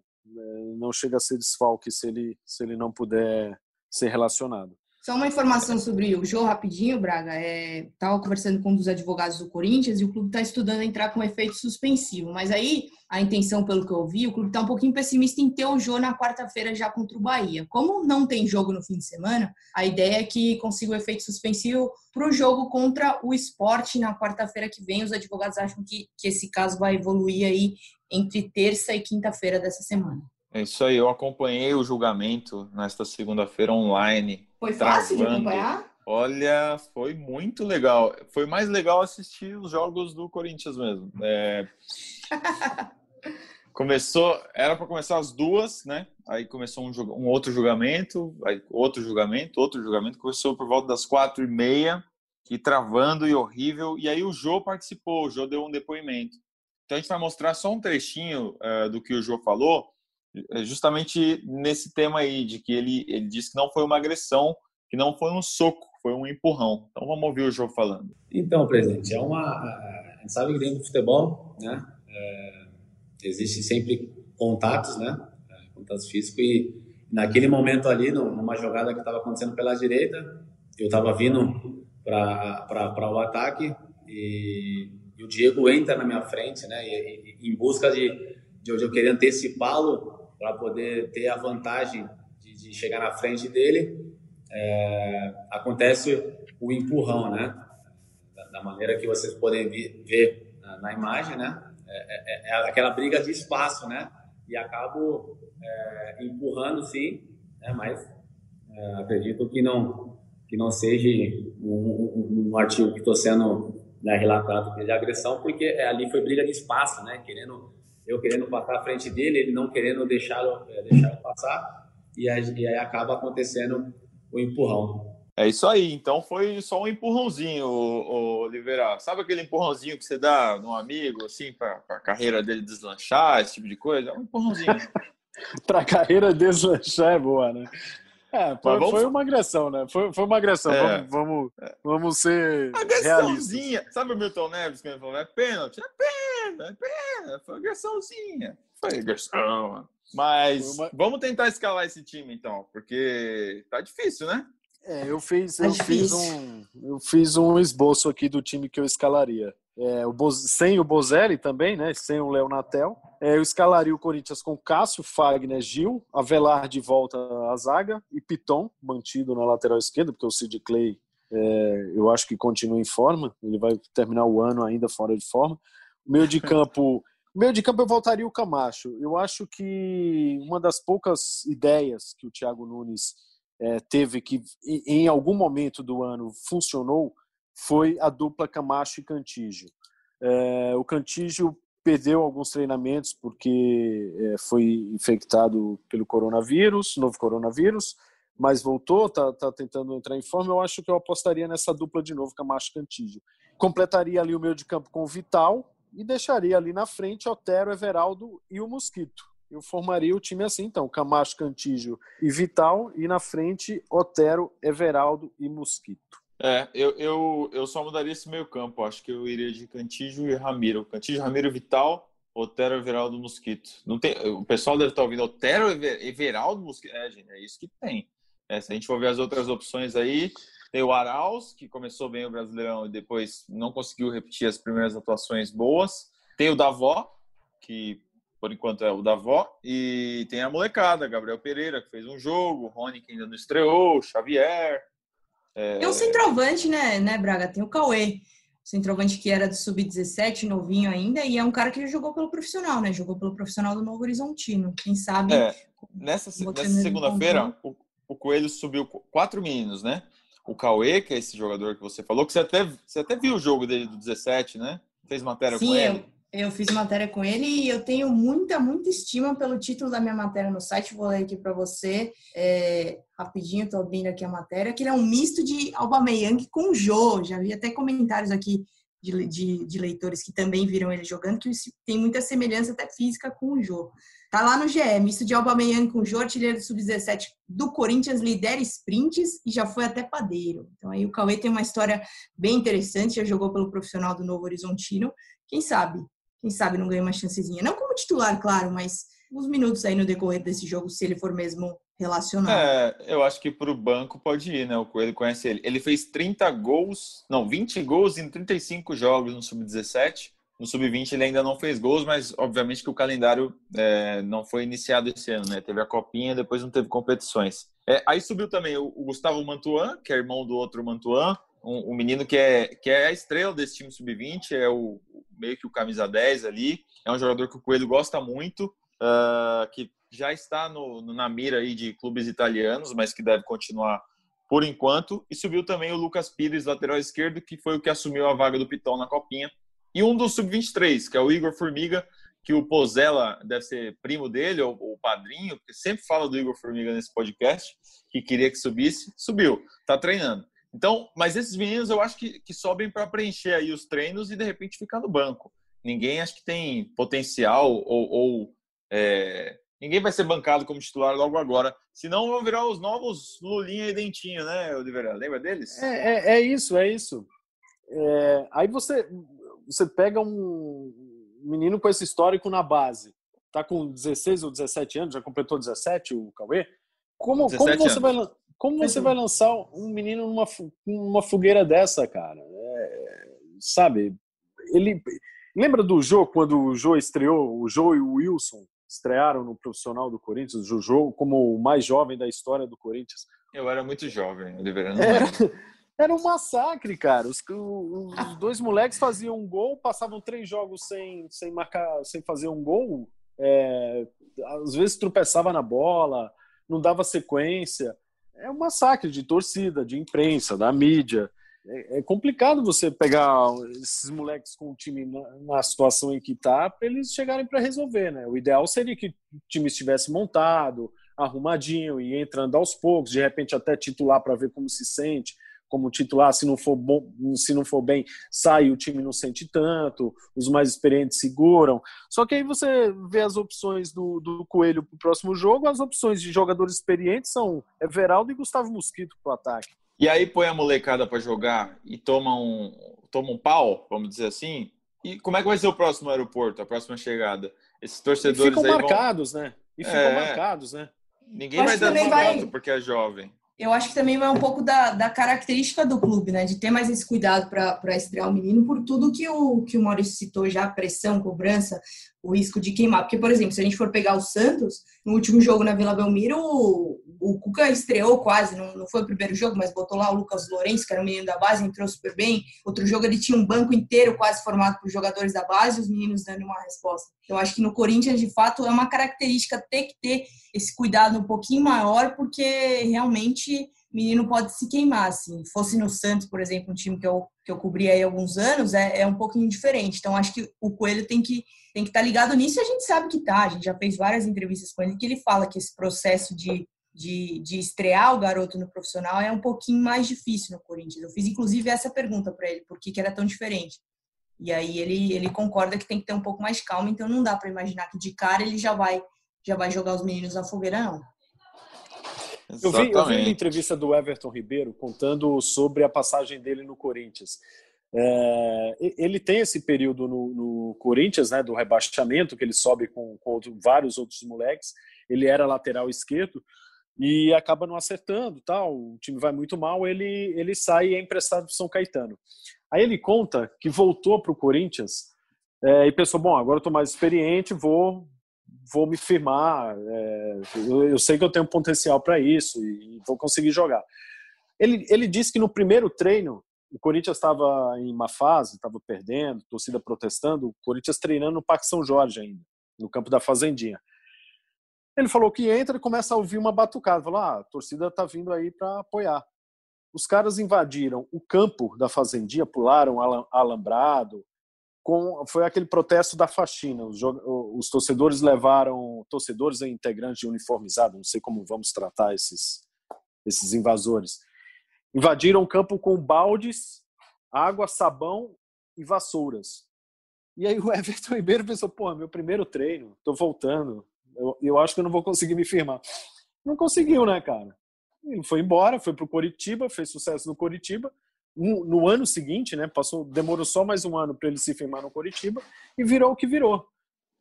não chega a ser desfalque se ele, se ele não puder ser relacionado. Só uma informação sobre o Jô rapidinho, Braga. É, tava conversando com um dos advogados do Corinthians e o clube está estudando entrar com efeito suspensivo. Mas aí, a intenção, pelo que eu vi, o clube está um pouquinho pessimista em ter o Jô na quarta-feira já contra o Bahia. Como não tem jogo no fim de semana, a ideia é que consiga o efeito suspensivo para o jogo contra o esporte na quarta-feira que vem. Os advogados acham que, que esse caso vai evoluir aí entre terça e quinta-feira dessa semana. É isso aí, eu acompanhei o julgamento nesta segunda-feira online. Foi fácil travando. de acompanhar? Olha, foi muito legal. Foi mais legal assistir os jogos do Corinthians mesmo. É... começou, era para começar às duas, né? Aí começou um, um, outro julgamento, aí outro julgamento, outro julgamento. Começou por volta das quatro e meia, e travando e horrível. E aí o Jô participou, o Jô deu um depoimento. Então a gente vai mostrar só um trechinho uh, do que o Jô falou justamente nesse tema aí, de que ele, ele disse que não foi uma agressão, que não foi um soco, foi um empurrão. Então vamos ouvir o João falando. Então, presidente, é uma. A gente sabe que dentro do futebol, né, é, existe sempre contatos, né, é, contatos físicos, e naquele momento ali, numa jogada que estava acontecendo pela direita, eu estava vindo para o ataque e, e, o Diego entra na minha frente, né? E, e, em busca de, de, eu querer antecipá-lo para poder ter a vantagem de, de chegar na frente dele, é, acontece o empurrão, né? Da, da, maneira que vocês podem ver na, na imagem, né? É, é, é, aquela briga de espaço, né? E acabo é, empurrando, sim, né? Mas é, acredito que não que não seja um, um, um artigo que estou sendo né, relatado de agressão, porque é, ali foi briga de espaço, né? Querendo, eu querendo passar à frente dele, ele não querendo deixá-lo é, deixar passar, e aí, e aí acaba acontecendo o empurrão. É isso aí, então foi só um empurrãozinho, o, Oliveira. Sabe aquele empurrãozinho que você dá num amigo, assim, para a carreira dele deslanchar, esse tipo de coisa? É um empurrãozinho. para a carreira deslanchar é boa, né? É, foi, vamos... foi, uma agressão, né? Foi, foi uma agressão. É. Vamos, vamos, vamos ser. Agressãozinha. Realistas. Sabe o Milton Neves que ele falou? É pênalti, é pênalti, é. Foi agressãozinha. Foi agressão. Mas uma... vamos tentar escalar esse time, então, porque tá difícil, né? É, eu fiz, é eu fiz um, eu fiz um esboço aqui do time que eu escalaria. É, o Bo... sem o Bozelli também, né? Sem o Léo Natel. É, eu escalaria o Corinthians com Cássio, Fagner, Gil, Avelar de volta à zaga e Piton mantido na lateral esquerda, porque o Sid Clay é, eu acho que continua em forma. Ele vai terminar o ano ainda fora de forma. Meio de campo, meio de campo eu voltaria o Camacho. Eu acho que uma das poucas ideias que o Thiago Nunes é, teve que em algum momento do ano funcionou foi a dupla Camacho e Cantígio. É, o Cantígio perdeu alguns treinamentos porque é, foi infectado pelo coronavírus, novo coronavírus, mas voltou, tá, tá tentando entrar em forma. Eu acho que eu apostaria nessa dupla de novo, Camacho e Cantígio. Completaria ali o meio de campo com o Vital e deixaria ali na frente Otero, Everaldo e o Mosquito eu formaria o time assim, então, Camacho, Cantígio e Vital, e na frente, Otero, Everaldo e Mosquito. É, eu, eu, eu só mudaria esse meio campo, acho que eu iria de Cantígio e Ramiro. Cantígio, Ramiro, Vital, Otero, Everaldo, Mosquito. Não tem, o pessoal deve estar ouvindo Otero, Everaldo, Mosquito. É, gente, é isso que tem. É, se a gente for ver as outras opções aí, tem o Arauz, que começou bem o Brasileirão e depois não conseguiu repetir as primeiras atuações boas. Tem o Davó, que por enquanto é o da avó. E tem a molecada, Gabriel Pereira, que fez um jogo, Rony, que ainda não estreou, Xavier. É... Tem um centroavante, né, né, Braga? Tem o Cauê, centroavante que era do Sub-17, novinho ainda, e é um cara que jogou pelo profissional, né? Jogou pelo profissional do Novo Horizontino. Quem sabe. É, nessa nessa segunda-feira, o, o Coelho subiu quatro meninos, né? O Cauê, que é esse jogador que você falou, que você até, você até viu o jogo dele do 17, né? Fez matéria Sim, com ele. Eu eu fiz matéria com ele e eu tenho muita, muita estima pelo título da minha matéria no site. Vou ler aqui para você é, rapidinho, estou abrindo aqui a matéria, que ele é um misto de Aubameyang com Jô. Já vi até comentários aqui de, de, de, leitores que também viram ele jogando, que tem muita semelhança até física com o Jô. Tá lá no GE, misto de Aubameyang com Jô, artilheiro do Sub-17 do Corinthians, lidera sprints e já foi até padeiro. Então aí o Cauê tem uma história bem interessante, já jogou pelo profissional do Novo Horizontino. Quem sabe quem sabe não ganha uma chancezinha. Não como titular, claro, mas uns minutos aí no decorrer desse jogo, se ele for mesmo relacionado. É, eu acho que para o banco pode ir, né? O Coelho conhece ele. Ele fez 30 gols, não, 20 gols em 35 jogos no Sub-17. No Sub-20 ele ainda não fez gols, mas obviamente que o calendário é, não foi iniciado esse ano, né? Teve a copinha, depois não teve competições. É, aí subiu também o, o, Gustavo Mantuan, que é irmão do outro Mantuan, um, um, menino que é, que é a estrela desse time Sub-20, é o, meio que o camisa 10 ali. É um jogador que o Coelho gosta muito, uh, que já está no, na mira aí de clubes italianos, mas que deve continuar por enquanto. E subiu também o Lucas Pires, lateral esquerdo, que foi o que assumiu a vaga do Pitão na Copinha. E um dos sub-23, que é o Igor Formiga, que o Pozella deve ser primo dele, ou, ou padrinho, porque sempre fala do Igor Formiga nesse podcast, que queria que subisse, subiu, tá treinando. Então, mas esses meninos eu acho que, que sobem para preencher aí os treinos e de repente ficar no banco. Ninguém acho que tem potencial ou, ou é, ninguém vai ser bancado como titular logo agora. Senão vão virar os novos Lulinha e Dentinho, né, Oliveira? Lembra deles? É, é, é isso, é isso. É, aí você, você pega um menino com esse histórico na base, tá com 16 ou 17 anos, já completou 17 o Cauê. Como, como você anos. vai Como você vai lançar um menino numa, numa fogueira dessa, cara? É, sabe? Ele lembra do Jô quando o Jô estreou, o Jô e o Wilson estrearam no profissional do Corinthians, o Jô como o mais jovem da história do Corinthians. Eu era muito jovem, eu deveria não era, era um massacre, cara. Os, os dois moleques faziam um gol, passavam três jogos sem, sem marcar, sem fazer um gol. É, às vezes tropeçava na bola, não dava sequência é um massacre de torcida, de imprensa, da mídia. É, é complicado você pegar esses moleques com o time na, na situação em que está para eles chegarem para resolver, né? O ideal seria que o time estivesse montado, arrumadinho e entrando aos poucos, de repente até titular para ver como se sente como titular, se não for bom, se não for bem, sai, o time não sente tanto, os mais experientes seguram. Só que aí você vê as opções do, do Coelho para o próximo jogo, as opções de jogadores experientes são Everaldo e Gustavo Mosquito para o ataque. E aí põe a molecada para jogar e toma um, toma um pau, vamos dizer assim. E como é que vai ser o próximo aeroporto, a próxima chegada? Esses torcedores e ficam marcados, vão... né? E ficam é... marcados, né? Ninguém vai dar contato vai... porque é jovem eu acho que também vai um pouco da, da característica do clube, né? De ter mais esse cuidado para estrear o menino por tudo que o, que o Maurício citou já, pressão, cobrança, o risco de queimar. Porque, por exemplo, se a gente for pegar o Santos, no último jogo na Vila Belmiro, o, o Cuca estreou quase, não, não foi o primeiro jogo, mas botou lá o Lucas Lourenço, que era o menino da base, entrou super bem. Outro jogo ele tinha um banco inteiro quase formado por jogadores da base, os meninos dando uma resposta. Eu acho que no Corinthians, de fato, é uma característica ter que ter esse cuidado um pouquinho maior, porque realmente menino pode se queimar, assim. Fosse no Santos, por exemplo, um time que eu, que eu cobri aí alguns anos, é, é um pouquinho diferente. Então, acho que o Coelho tem que tem que estar tá ligado nisso e a gente sabe que tá. A gente já fez várias entrevistas com ele que ele fala que esse processo de, de, de estrear o garoto no profissional é um pouquinho mais difícil no Corinthians. Eu fiz, inclusive, essa pergunta para ele, por que, que era tão diferente. E aí ele, ele concorda que tem que ter um pouco mais calma, então não dá para imaginar que de cara ele já vai já vai jogar os meninos na fogueira, não. Eu vi, eu vi uma entrevista do Everton Ribeiro contando sobre a passagem dele no Corinthians. É, ele tem esse período no, no, Corinthians, né, do rebaixamento, que ele sobe com, com outro, vários outros moleques. Ele era lateral esquerdo e acaba não acertando, tal. O time vai muito mal, ele ele sai e é emprestado para São Caetano. Aí ele conta que voltou para o Corinthians é, e pensou: bom, agora eu estou mais experiente, vou vou me firmar, é, eu, eu, sei que eu tenho potencial para isso e, e, vou conseguir jogar. Ele, ele disse que no primeiro treino, o Corinthians estava em uma fase, estava perdendo, torcida protestando, o Corinthians treinando no Parque São Jorge ainda, no campo da Fazendinha. Ele falou que entra e começa a ouvir uma batucada. Falou: ah, a torcida está vindo aí para apoiar. Os caras invadiram o campo da Fazendinha, pularam alambrado, com, foi aquele protesto da faxina. Os, os, torcedores levaram torcedores e integrantes uniformizados, não sei como vamos tratar esses, esses invasores. Invadiram o campo com baldes, água, sabão e vassouras. E aí o Everton Ribeiro pensou: pô, meu primeiro treino, tô voltando, eu, eu acho que eu não vou conseguir me firmar. Não conseguiu, né, cara? Ele foi embora, foi pro Coritiba, fez sucesso no Coritiba no ano seguinte, né? Passou, demorou só mais um ano para ele se firmar no Coritiba e virou o que virou.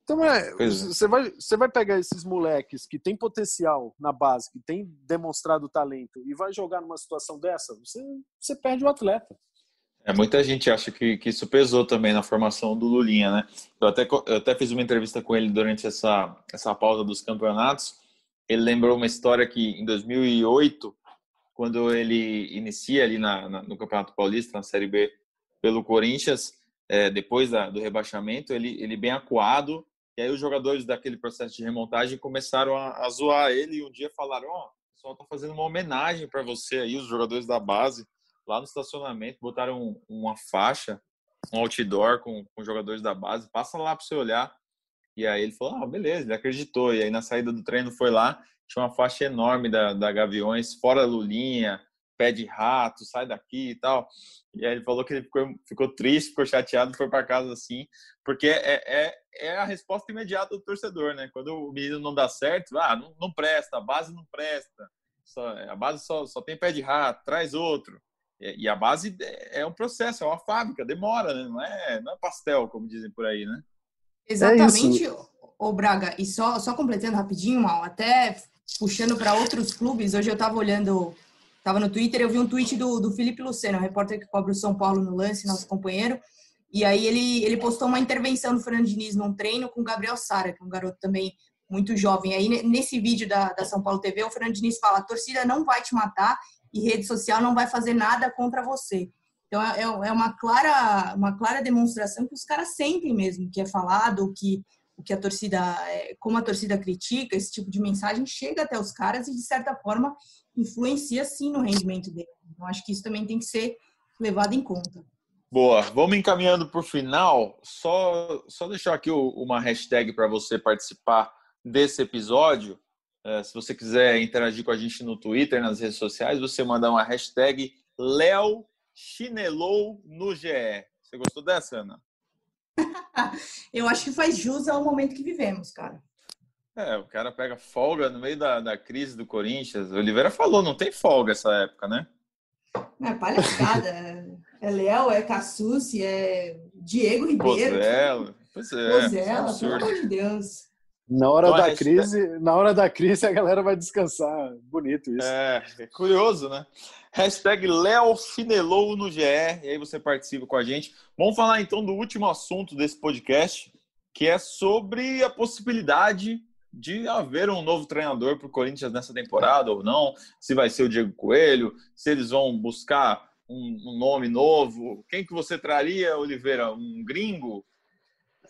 Então é, é, você vai, você vai pegar esses moleques que têm potencial na base, que têm demonstrado talento e vai jogar numa situação dessa, você, você perde o atleta. É, muita gente acha que, que isso pesou também na formação do Lulinha, né? Eu até, eu até fiz uma entrevista com ele durante essa, essa pausa dos campeonatos. Ele lembrou uma história que em 2008 quando ele inicia ali na, na, no Campeonato Paulista, na Série B, pelo Corinthians, é, depois da, do rebaixamento, ele, ele bem acuado, e aí os jogadores daquele processo de remontagem começaram a, a zoar ele, e um dia falaram, ó, oh, pessoal tá fazendo uma homenagem para você aí, os jogadores da base, lá no estacionamento, botaram uma faixa, um outdoor com, com jogadores da base, passa lá para você olhar, e aí ele falou, ah, beleza, ele acreditou, e aí na saída do treino foi lá, tinha uma faixa enorme da, da Gaviões, fora Lulinha, pé de rato, sai daqui e tal. E aí ele falou que ele ficou, ficou triste, ficou chateado, foi para casa assim, porque é, é, é, a resposta imediata do torcedor, né? Quando o menino não dá certo, ah, não, não presta, a base não presta, só, a base só, só tem pé de rato, traz outro. E, e a base é, é um processo, é uma fábrica, demora, né? Não é, não é pastel, como dizem por aí, né? Exatamente, é ô Braga, e só, só completando rapidinho, mal, até puxando para outros clubes, hoje eu estava olhando tava no Twitter, eu vi um tweet do, do Felipe Luceno, repórter que cobre o São Paulo no lance, nosso companheiro, e aí ele, ele postou uma intervenção do Fernando Diniz num treino com o Gabriel Sara, que é um garoto também muito jovem. Aí nesse vídeo da, da São Paulo TV, o Fernando Diniz fala: a torcida não vai te matar e rede social não vai fazer nada contra você. Então é, é, é uma clara uma clara demonstração que os caras sentem mesmo que é falado, que o que a torcida, é, como a torcida critica, esse tipo de mensagem chega até os caras e de certa forma influencia sim no rendimento deles. Então acho que isso também tem que ser levado em conta. Boa, vamos encaminhando para o final. Só, só deixar aqui uma hashtag para você participar desse episódio. É, se você quiser interagir com a gente no Twitter, nas redes sociais, você manda uma hashtag Léo Chinelou no GE. Você gostou dessa, Ana? Eu acho que faz jus ao momento que vivemos, cara. É, o cara pega folga no meio da, da crise do Corinthians. O Oliveira falou, não tem folga essa época, né? É palhaçada. é Léo, é Cassucci, é Diego Ribeiro. Pozela. Pois é. Pozela, pelo amor de Deus. Na hora então, da crise, na hora da crise a galera vai descansar. Bonito isso. É, é curioso, né? Hashtag Léo Finelou no GE, e aí você participa com a gente. Vamos falar então do último assunto desse podcast, que é sobre a possibilidade de haver um novo treinador para o Corinthians nessa temporada ou não, se vai ser o Diego Coelho, se eles vão buscar um, um nome novo. Quem que você traria, Oliveira? Um gringo?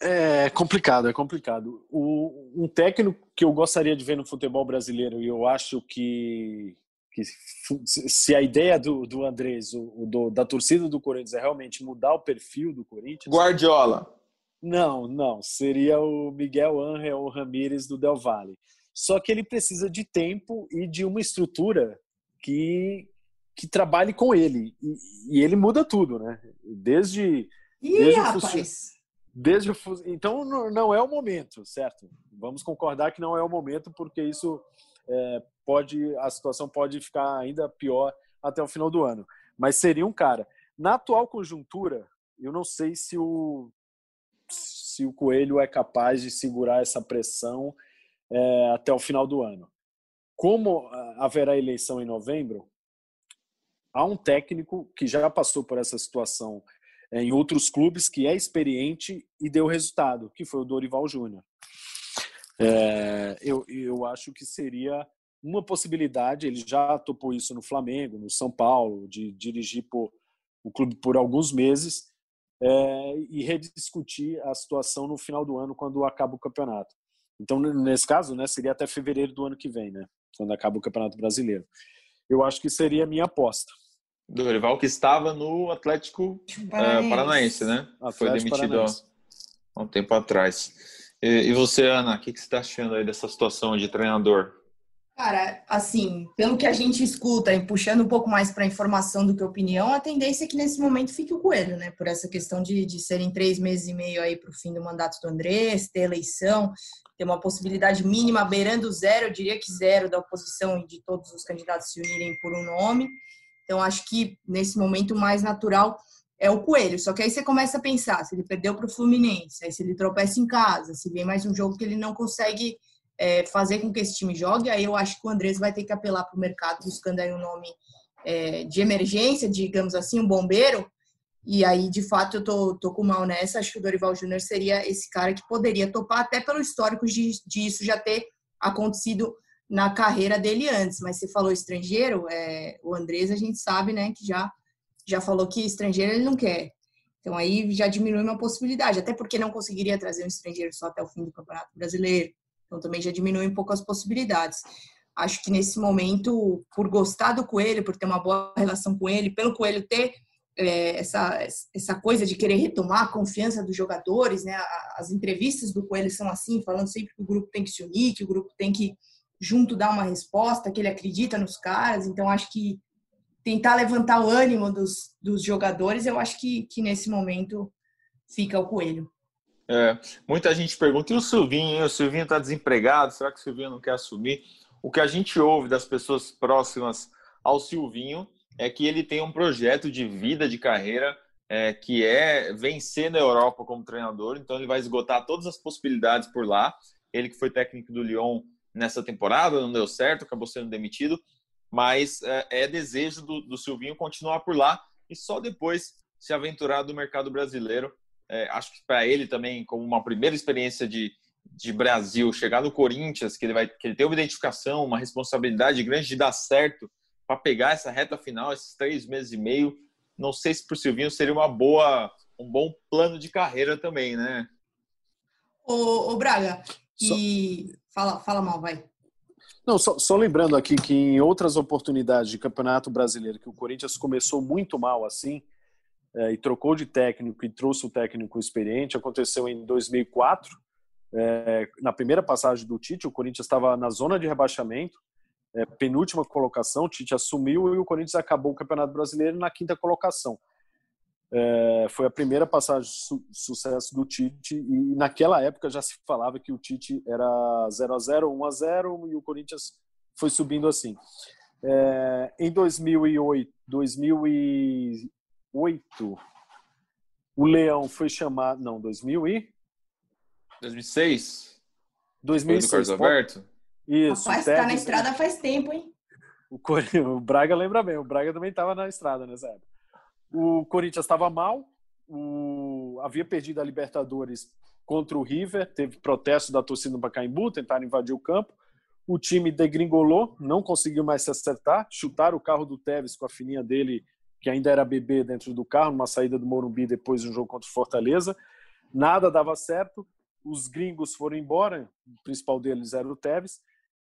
É complicado, é complicado. O, um técnico que eu gostaria de ver no futebol brasileiro, e eu acho que, que se a ideia do, do Andrés, o, do, da torcida do Corinthians é realmente mudar o perfil do Corinthians. Guardiola. Não, não. Seria o Miguel Ángel Ramírez do Del Valle. Só que ele precisa de tempo e de uma estrutura que, que trabalhe com ele. E, e ele muda tudo, né? Desde. Ih, desde rapaz! desde o, então não é o momento, certo? Vamos concordar que não é o momento porque isso é, pode a situação pode ficar ainda pior até o final do ano. Mas seria um cara na atual conjuntura, eu não sei se o se o Coelho é capaz de segurar essa pressão é, até o final do ano. Como haverá eleição em novembro, há um técnico que já passou por essa situação é, em outros clubes, que é experiente e deu resultado, que foi o Dorival Júnior. É, eu, eu acho que seria uma possibilidade, ele já topou isso no Flamengo, no São Paulo, de dirigir por, o clube por alguns meses é, e rediscutir a situação no final do ano, quando acaba o campeonato. Então, nesse caso, né, seria até fevereiro do ano que vem, né, quando acaba o Campeonato Brasileiro. Eu acho que seria a minha aposta. Dorival que estava no Atlético Paranaense, uh, Paranaense né? Atlético Foi demitido há um tempo atrás. E, e você, Ana, o que, que você está achando aí dessa situação de treinador? Cara, assim, pelo que a gente escuta e puxando um pouco mais para informação do que opinião, a tendência é que nesse momento fique o Coelho, né? Por essa questão de, de serem três meses e meio aí para o fim do mandato do Andrés, ter eleição, ter uma possibilidade mínima beirando zero, eu diria que zero da oposição e de todos os candidatos se unirem por um nome. Então, acho que nesse momento o mais natural é o Coelho. Só que aí você começa a pensar, se ele perdeu para o Fluminense, aí se ele tropeça em casa, se vem mais um jogo que ele não consegue é, fazer com que esse time jogue, aí eu acho que o Andrés vai ter que apelar para o mercado buscando aí um nome é, de emergência, digamos assim, um bombeiro. E aí, de fato, eu tô, tô com mal nessa. Acho que o Dorival Júnior seria esse cara que poderia topar, até pelo histórico de, de isso já ter acontecido na carreira dele antes. Mas você falou estrangeiro, é, o Andrés a gente sabe, né, que já, já falou que estrangeiro ele não quer. Então aí já diminui uma possibilidade, até porque não conseguiria trazer um estrangeiro só até o fim do Campeonato Brasileiro. Então também já diminui um pouco as possibilidades. Acho que nesse momento, por gostar do Coelho, por ter uma boa relação com ele, pelo Coelho ter é, essa, essa coisa de querer retomar a confiança dos jogadores, né? As entrevistas do Coelho são assim, falando sempre que o grupo tem que se unir, que o grupo tem que junto dar uma resposta, que ele acredita nos caras. Então, acho que tentar levantar o ânimo dos, dos jogadores, eu acho que, que nesse momento fica o coelho. É, muita gente pergunta, e o Silvinho? O Silvinho está desempregado? Será que o Silvinho não quer assumir? O que a gente ouve das pessoas próximas ao Silvinho é que ele tem um projeto de vida, de carreira, é, que é vencer na Europa como treinador. Então, ele vai esgotar todas as possibilidades por lá. Ele que foi técnico do Lyon nessa temporada, não deu certo, acabou sendo demitido, mas é, é desejo do, do, Silvinho continuar por lá e só depois se aventurar do mercado brasileiro. É, acho que para ele também, como uma primeira experiência de, de Brasil, chegar no Corinthians, que ele vai que ele tem uma identificação, uma responsabilidade grande de dar certo para pegar essa reta final, esses três meses e meio. Não sei se para o Silvinho seria uma boa, um bom plano de carreira também, né? Ô, ô Braga, e só... fala, fala mal, vai. Não, só, só, lembrando aqui que em outras oportunidades de Campeonato Brasileiro que o Corinthians começou muito mal assim é, e trocou de técnico e trouxe o técnico experiente, aconteceu em 2004, é, na primeira passagem do Tite, o Corinthians estava na zona de rebaixamento, é, penúltima colocação, o Tite assumiu e o Corinthians acabou o Campeonato Brasileiro na quinta colocação. É, foi a primeira passagem de su sucesso do Tite e naquela época já se falava que o Tite era 0 a 0 1 a 0 e o Corinthians foi subindo assim. É, em 2008, 2008, o Leão foi chamado, não, 2000 e 2006. 2006. Foi do Carlos Alberto. Isso. Rapaz, tá na estrada faz tempo, hein? O, o Braga lembra bem, o Braga também estava na estrada nessa época. O Corinthians estava mal, o... havia perdido a Libertadores contra o River, teve protesto da torcida no Pacaembu, tentaram invadir o campo. O time degringolou, não conseguiu mais se acertar, chutaram o carro do Tevez com a fininha dele, que ainda era bebê, dentro do carro, numa saída do Morumbi depois de um jogo contra o Fortaleza. Nada dava certo, os gringos foram embora, o principal deles era o Tevez,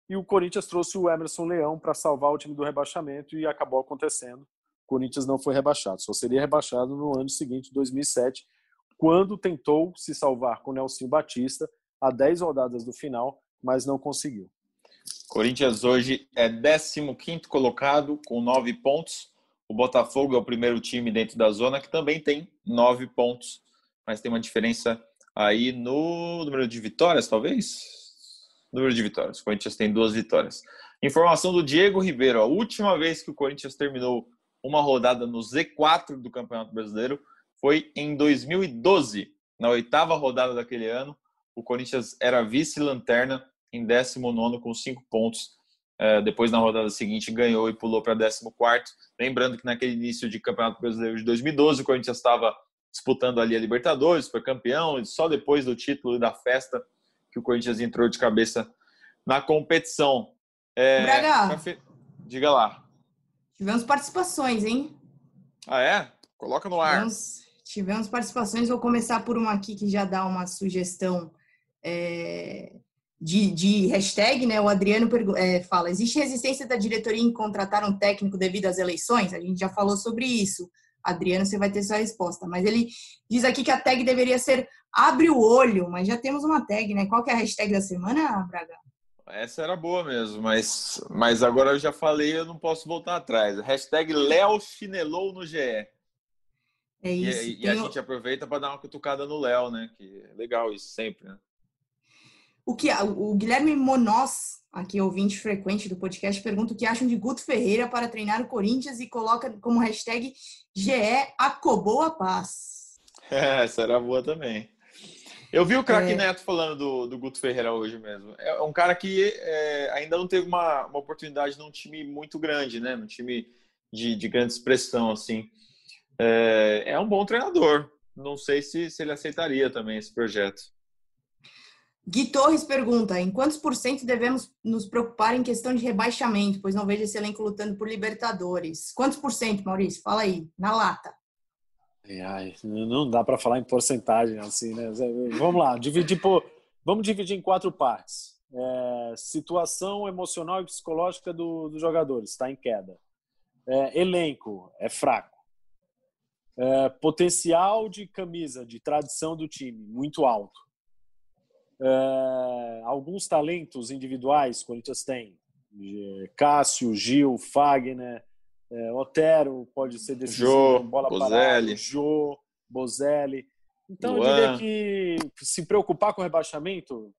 e o Corinthians trouxe o Emerson Leão para salvar o time do rebaixamento e acabou acontecendo. Corinthians não foi rebaixado. Só seria rebaixado no ano seguinte, 2007, quando tentou se salvar com o Nelson Batista a 10 rodadas do final, mas não conseguiu. Corinthians hoje é 15 colocado com 9 pontos. O Botafogo é o primeiro time dentro da zona que também tem 9 pontos, mas tem uma diferença aí no número de vitórias, talvez? Número de vitórias. O Corinthians tem duas vitórias. Informação do Diego Ribeiro. A última vez que o Corinthians terminou uma rodada no Z4 do Campeonato Brasileiro foi em 2012. Na oitava rodada daquele ano, o Corinthians era vice-lanterna em 19 com 5 pontos. É, depois, na rodada seguinte, ganhou e pulou para 14. Lembrando que naquele início de Campeonato Brasileiro de 2012, o Corinthians estava disputando ali a Libertadores, foi campeão, e só depois do título e da festa que o Corinthians entrou de cabeça na competição. É, Braga, diga lá. Tivemos participações, hein? Ah, é? Coloca no ar. Tivemos, tivemos participações. Vou começar por uma aqui que já dá uma sugestão é, de, de, hashtag, né? O Adriano é, fala: existe resistência da diretoria em contratar um técnico devido às eleições? A gente já falou sobre isso. Adriano, você vai ter sua resposta. Mas ele diz aqui que a tag deveria ser abre o olho, mas já temos uma tag, né? Qual que é a hashtag da semana, Braga? Essa era boa mesmo, mas, mas agora eu já falei, eu não posso voltar atrás. Hashtag Léo chinelou no GE. É isso. E, e a gente aproveita para dar uma cutucada no Léo, né? Que é legal isso sempre, né? O que o Guilherme Monoz, aqui ouvinte frequente do podcast, pergunta o que acham de Guto Ferreira para treinar o Corinthians e coloca como hashtag GE acobou a paz. É, essa era boa também. Eu vi o craque é... Neto falando do, do Guto Ferreira hoje mesmo. É um cara que é, ainda não teve uma, uma oportunidade num time muito grande, né? Num time de, de grande expressão, assim. É, é um bom treinador. Não sei se, se ele aceitaria também esse projeto. Gui Torres pergunta: em quantos por cento devemos nos preocupar em questão de rebaixamento, pois não vejo esse elenco lutando por Libertadores? Quantos por cento, Maurício? Fala aí, na lata. Ai, não dá para falar em porcentagem assim, né? Vamos lá, dividir por, vamos dividir em quatro partes. É, situação emocional e psicológica do, dos jogadores está em queda. É, elenco é fraco. É, potencial de camisa, de tradição do time muito alto. É, alguns talentos individuais, Corinthians tem. Cássio, Gil, Fagner, é, Otero pode ser decisivo, Jô, bola Bozelli. parada, Jô, Bozelli. Então Luan. eu diria que se preocupar com o rebaixamento,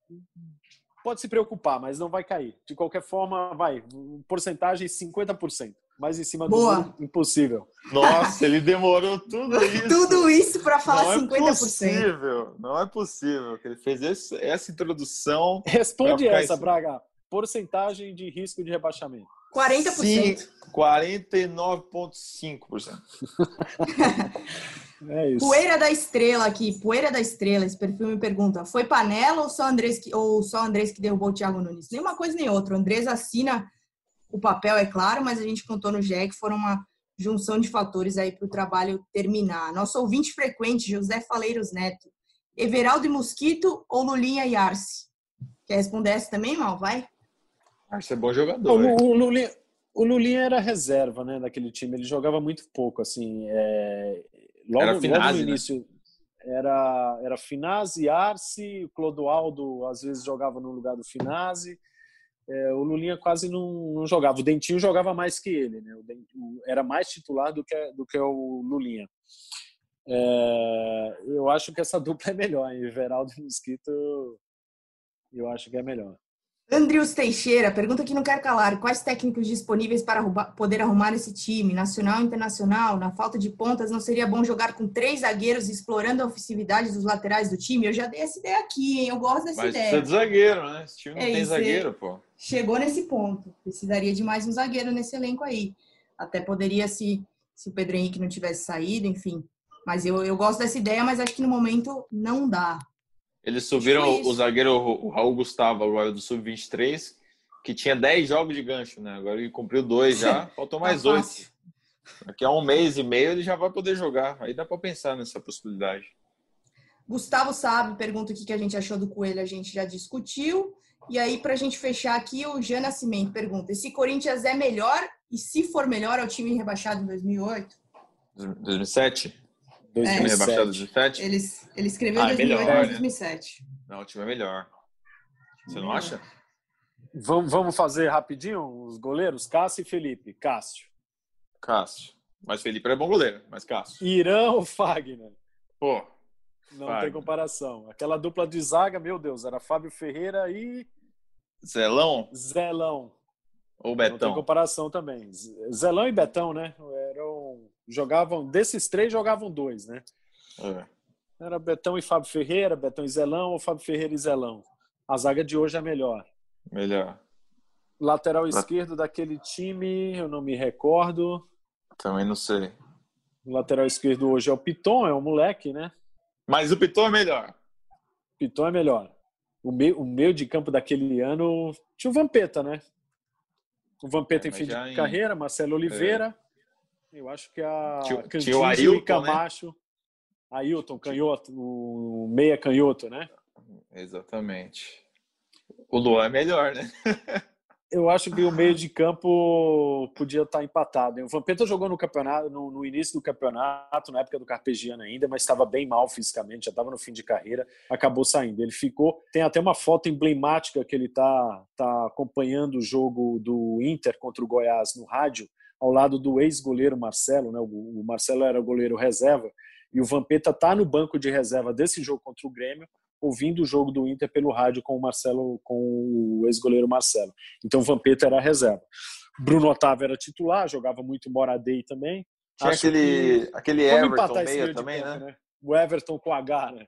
pode se preocupar, mas não vai cair. De qualquer forma, vai, porcentagem 50%. Mais em cima Boa. do mundo, impossível. Nossa, ele demorou tudo isso. tudo isso para falar não 50%. Não é possível, não é possível que ele fez esse, essa introdução. Responde essa, Braga. Porcentagem de risco de rebaixamento. 40%. 49,5%. É isso. Poeira da Estrela aqui, Poeira da Estrela, esse perfil me pergunta: foi panela ou só Andrés que, ou só Andrés que derrubou o Thiago Nunes? Nenhuma coisa nem outra. O Andrés assina o papel, é claro, mas a gente contou no GE que foram uma junção de fatores aí para o trabalho terminar. Nosso ouvinte frequente, José Faleiros Neto. Everaldo e Mosquito ou Lulinha e Arce? Quer responder essa também, Mal? Vai? Arce é bom jogador. O, o, Lulinha, o Lulinha era reserva, né, daquele time. Ele jogava muito pouco, assim. É... Logo, era Finazzi, logo no né? início, né? era, era Finazzi, Arce, o Clodoaldo às vezes jogava no lugar do Finazzi. É, o Lulinha quase não, não, jogava. O Dentinho jogava mais que ele, né? O Dentinho era mais titular do que, do que o Lulinha. É, eu acho que essa dupla é melhor, hein? Everaldo e Mosquito, eu acho que é melhor. Andrius Teixeira pergunta que não quer calar: quais técnicos disponíveis para poder arrumar esse time, nacional e internacional? Na falta de pontas, não seria bom jogar com três zagueiros explorando a ofensividade dos laterais do time? Eu já dei essa ideia aqui, hein? Eu gosto dessa Mas ideia. Mas de zagueiro, né? Esse time não é tem zagueiro, pô. Chegou nesse ponto. Precisaria de mais um zagueiro nesse elenco aí. Até poderia se, se o Pedro Henrique não tivesse saído, enfim. Mas eu, eu gosto dessa ideia, mas acho que no momento não dá. Eles subiram o zagueiro o Raul Gustavo agora do Sub-23, que tinha 10 jogos de gancho, né? Agora ele cumpriu dois já, faltou tá mais oito. Daqui a um mês e meio ele já vai poder jogar. Aí dá para pensar nessa possibilidade. Gustavo sabe, pergunta o que a gente achou do Coelho, a gente já discutiu. E aí, para a gente fechar aqui, o Jean Nascimento pergunta: se Corinthians é melhor e se for melhor ao time rebaixado em 2008? 2007? 2007. É, rebaixado 2007? Ele, ele escreveu ah, 2008 melhor, 2007. Não, o time é melhor. Você não acha? Vamos, vamos fazer rapidinho os goleiros? Cássio e Felipe. Cássio. Cássio. Mas Felipe é bom goleiro, mas Cássio. Irã ou Fagner? Pô. Não Fagner. tem comparação. Aquela dupla de zaga, meu Deus, era Fábio Ferreira e. Zelão? Zelão. Ou Betão? Não tem comparação também. Zelão e Betão, né? Eram jogavam, desses três, jogavam dois, né? É. Era Betão e Fábio Ferreira, Betão e Zelão ou Fábio Ferreira e Zelão. A zaga de hoje é melhor. Melhor. Lateral esquerdo daquele time, eu não me recordo. Também não sei. O lateral esquerdo hoje é o Piton, é o moleque, né? Mas o Piton é melhor. Piton é melhor. O meio, o meio de campo daquele ano tinha o Vampeta, né? O Vampeta é, em fim de em... carreira, Marcelo Oliveira. É. Eu acho que a tinha, tinha o Ailton, e Camacho. Né? Ailton, canhoto, o meia canhoto, né? Exatamente. O Luan é melhor, né? Eu acho que o meio de campo podia estar empatado. O Vampeta jogou no campeonato, no, no, início do campeonato, na época do Carpegiano ainda, mas estava bem mal fisicamente, já estava no fim de carreira, acabou saindo. Ele ficou. Tem até uma foto emblemática que ele está tá acompanhando o jogo do Inter contra o Goiás no rádio ao lado do ex-goleiro Marcelo, né? O Marcelo era goleiro reserva e o Vampeta tá no banco de reserva desse jogo contra o Grêmio, ouvindo o jogo do Inter pelo rádio com o Marcelo, com o ex-goleiro Marcelo. Então o Vampeta era reserva. Bruno Otávio era titular, jogava muito Moradei também. Tinha Acho aquele, que... aquele Everton meia também, campo, né? né? O Everton com H, né?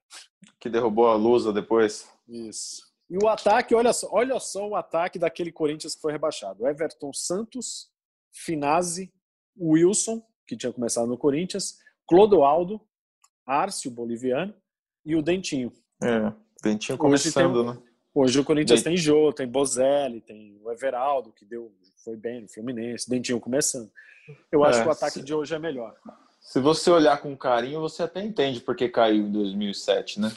Que derrubou a Lusa depois. Isso. E o ataque, olha só, olha só o ataque daquele Corinthians que foi rebaixado. Everton Santos, Finazzi, Wilson, que tinha começado no Corinthians, Clodoaldo, Árcio, boliviano, e o Dentinho. É, Dentinho começando, tem, né? Hoje o Corinthians tem Jô, tem Bozelli, tem o Everaldo, que deu, foi bem no Fluminense, Dentinho começando. Eu acho é, que o ataque se, de hoje é melhor. Se você olhar com carinho, você até entende porque caiu em 2007, né?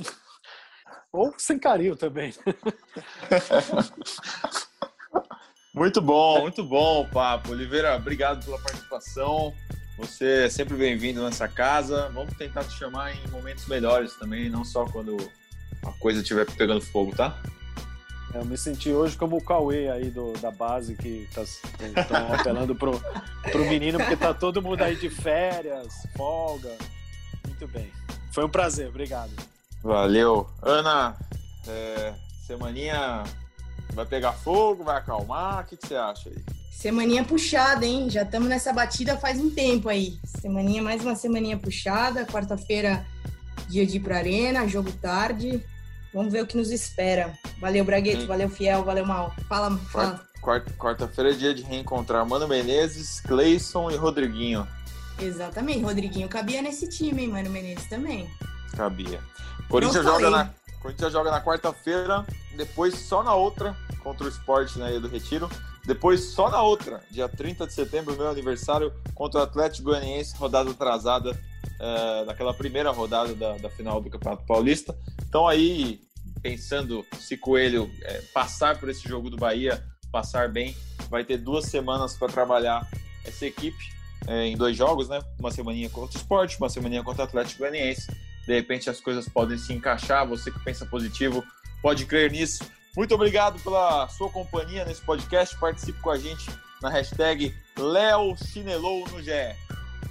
Ou sem carinho também. Muito bom, muito bom o papo. Oliveira, obrigado pela participação. Você é sempre bem-vindo nessa casa. Vamos tentar te chamar em momentos melhores também, não só quando a coisa estiver pegando fogo, tá? É, eu me senti hoje como o Cauê aí do, da base que estão tá, apelando pro, pro menino, porque tá todo mundo aí de férias, folga. Muito bem. Foi um prazer, obrigado. Valeu. Ana, é, semaninha Vai pegar fogo, vai acalmar? O que, que você acha aí? Semaninha puxada, hein? Já estamos nessa batida faz um tempo aí. Semaninha, mais uma semaninha puxada. Quarta-feira, dia de ir pra arena, jogo tarde. vamos ver o que nos espera. Valeu, Bragueto, Sim. valeu, Fiel, valeu, Mal. Fala, fala. Quarta-feira é dia de reencontrar Mano Menezes, Cleison e Rodriguinho. Exatamente, Rodriguinho cabia nesse time, hein, Mano Menezes também. Cabia. Corinthians joga na, Corinthians joga na quarta-feira, depois só na outra, contra o Sport na Ilha do Retiro. Depois só na outra, dia 30 de setembro, meu aniversário, contra o Atlético Goianiense, rodada atrasada daquela primeira rodada da, da, final do Campeonato Paulista. Então aí, pensando se Coelho é, passar por esse jogo do Bahia, passar bem, vai ter duas semanas para trabalhar essa equipe é, em dois jogos, né? Uma semaninha contra o Sport, uma semaninha contra o Atlético Goianiense. De repente as coisas podem se encaixar. Você que pensa positivo pode crer nisso. Muito obrigado pela sua companhia nesse podcast. Participe com a gente na hashtag LeoChinelou no GE.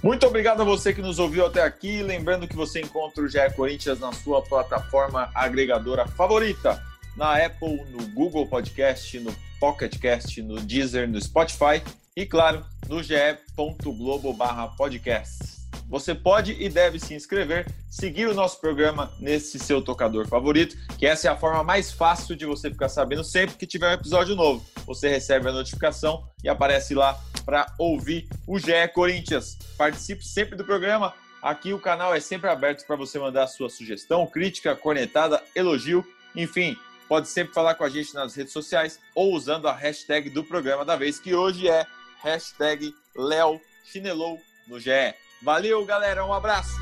Muito obrigado a você que nos ouviu até aqui. Lembrando que você encontra o GE Corinthians na sua plataforma agregadora favorita, na Apple, no Google Podcast, no Pocket Cast, no Deezer, no Spotify e, claro, no ge.globo/podcast. Você pode e deve se inscrever, seguir o nosso programa nesse seu tocador favorito, que essa é a forma mais fácil de você ficar sabendo sempre que tiver um episódio novo. Você recebe a notificação e aparece lá para ouvir o GE Corinthians. Participe sempre do programa. Aqui o canal é sempre aberto para você mandar sua sugestão, crítica, cornetada, elogio, enfim, pode sempre falar com a gente nas redes sociais ou usando a hashtag do programa da vez, que hoje é hashtag Léo Chinelou no GE. Valeu, galera. Um abraço.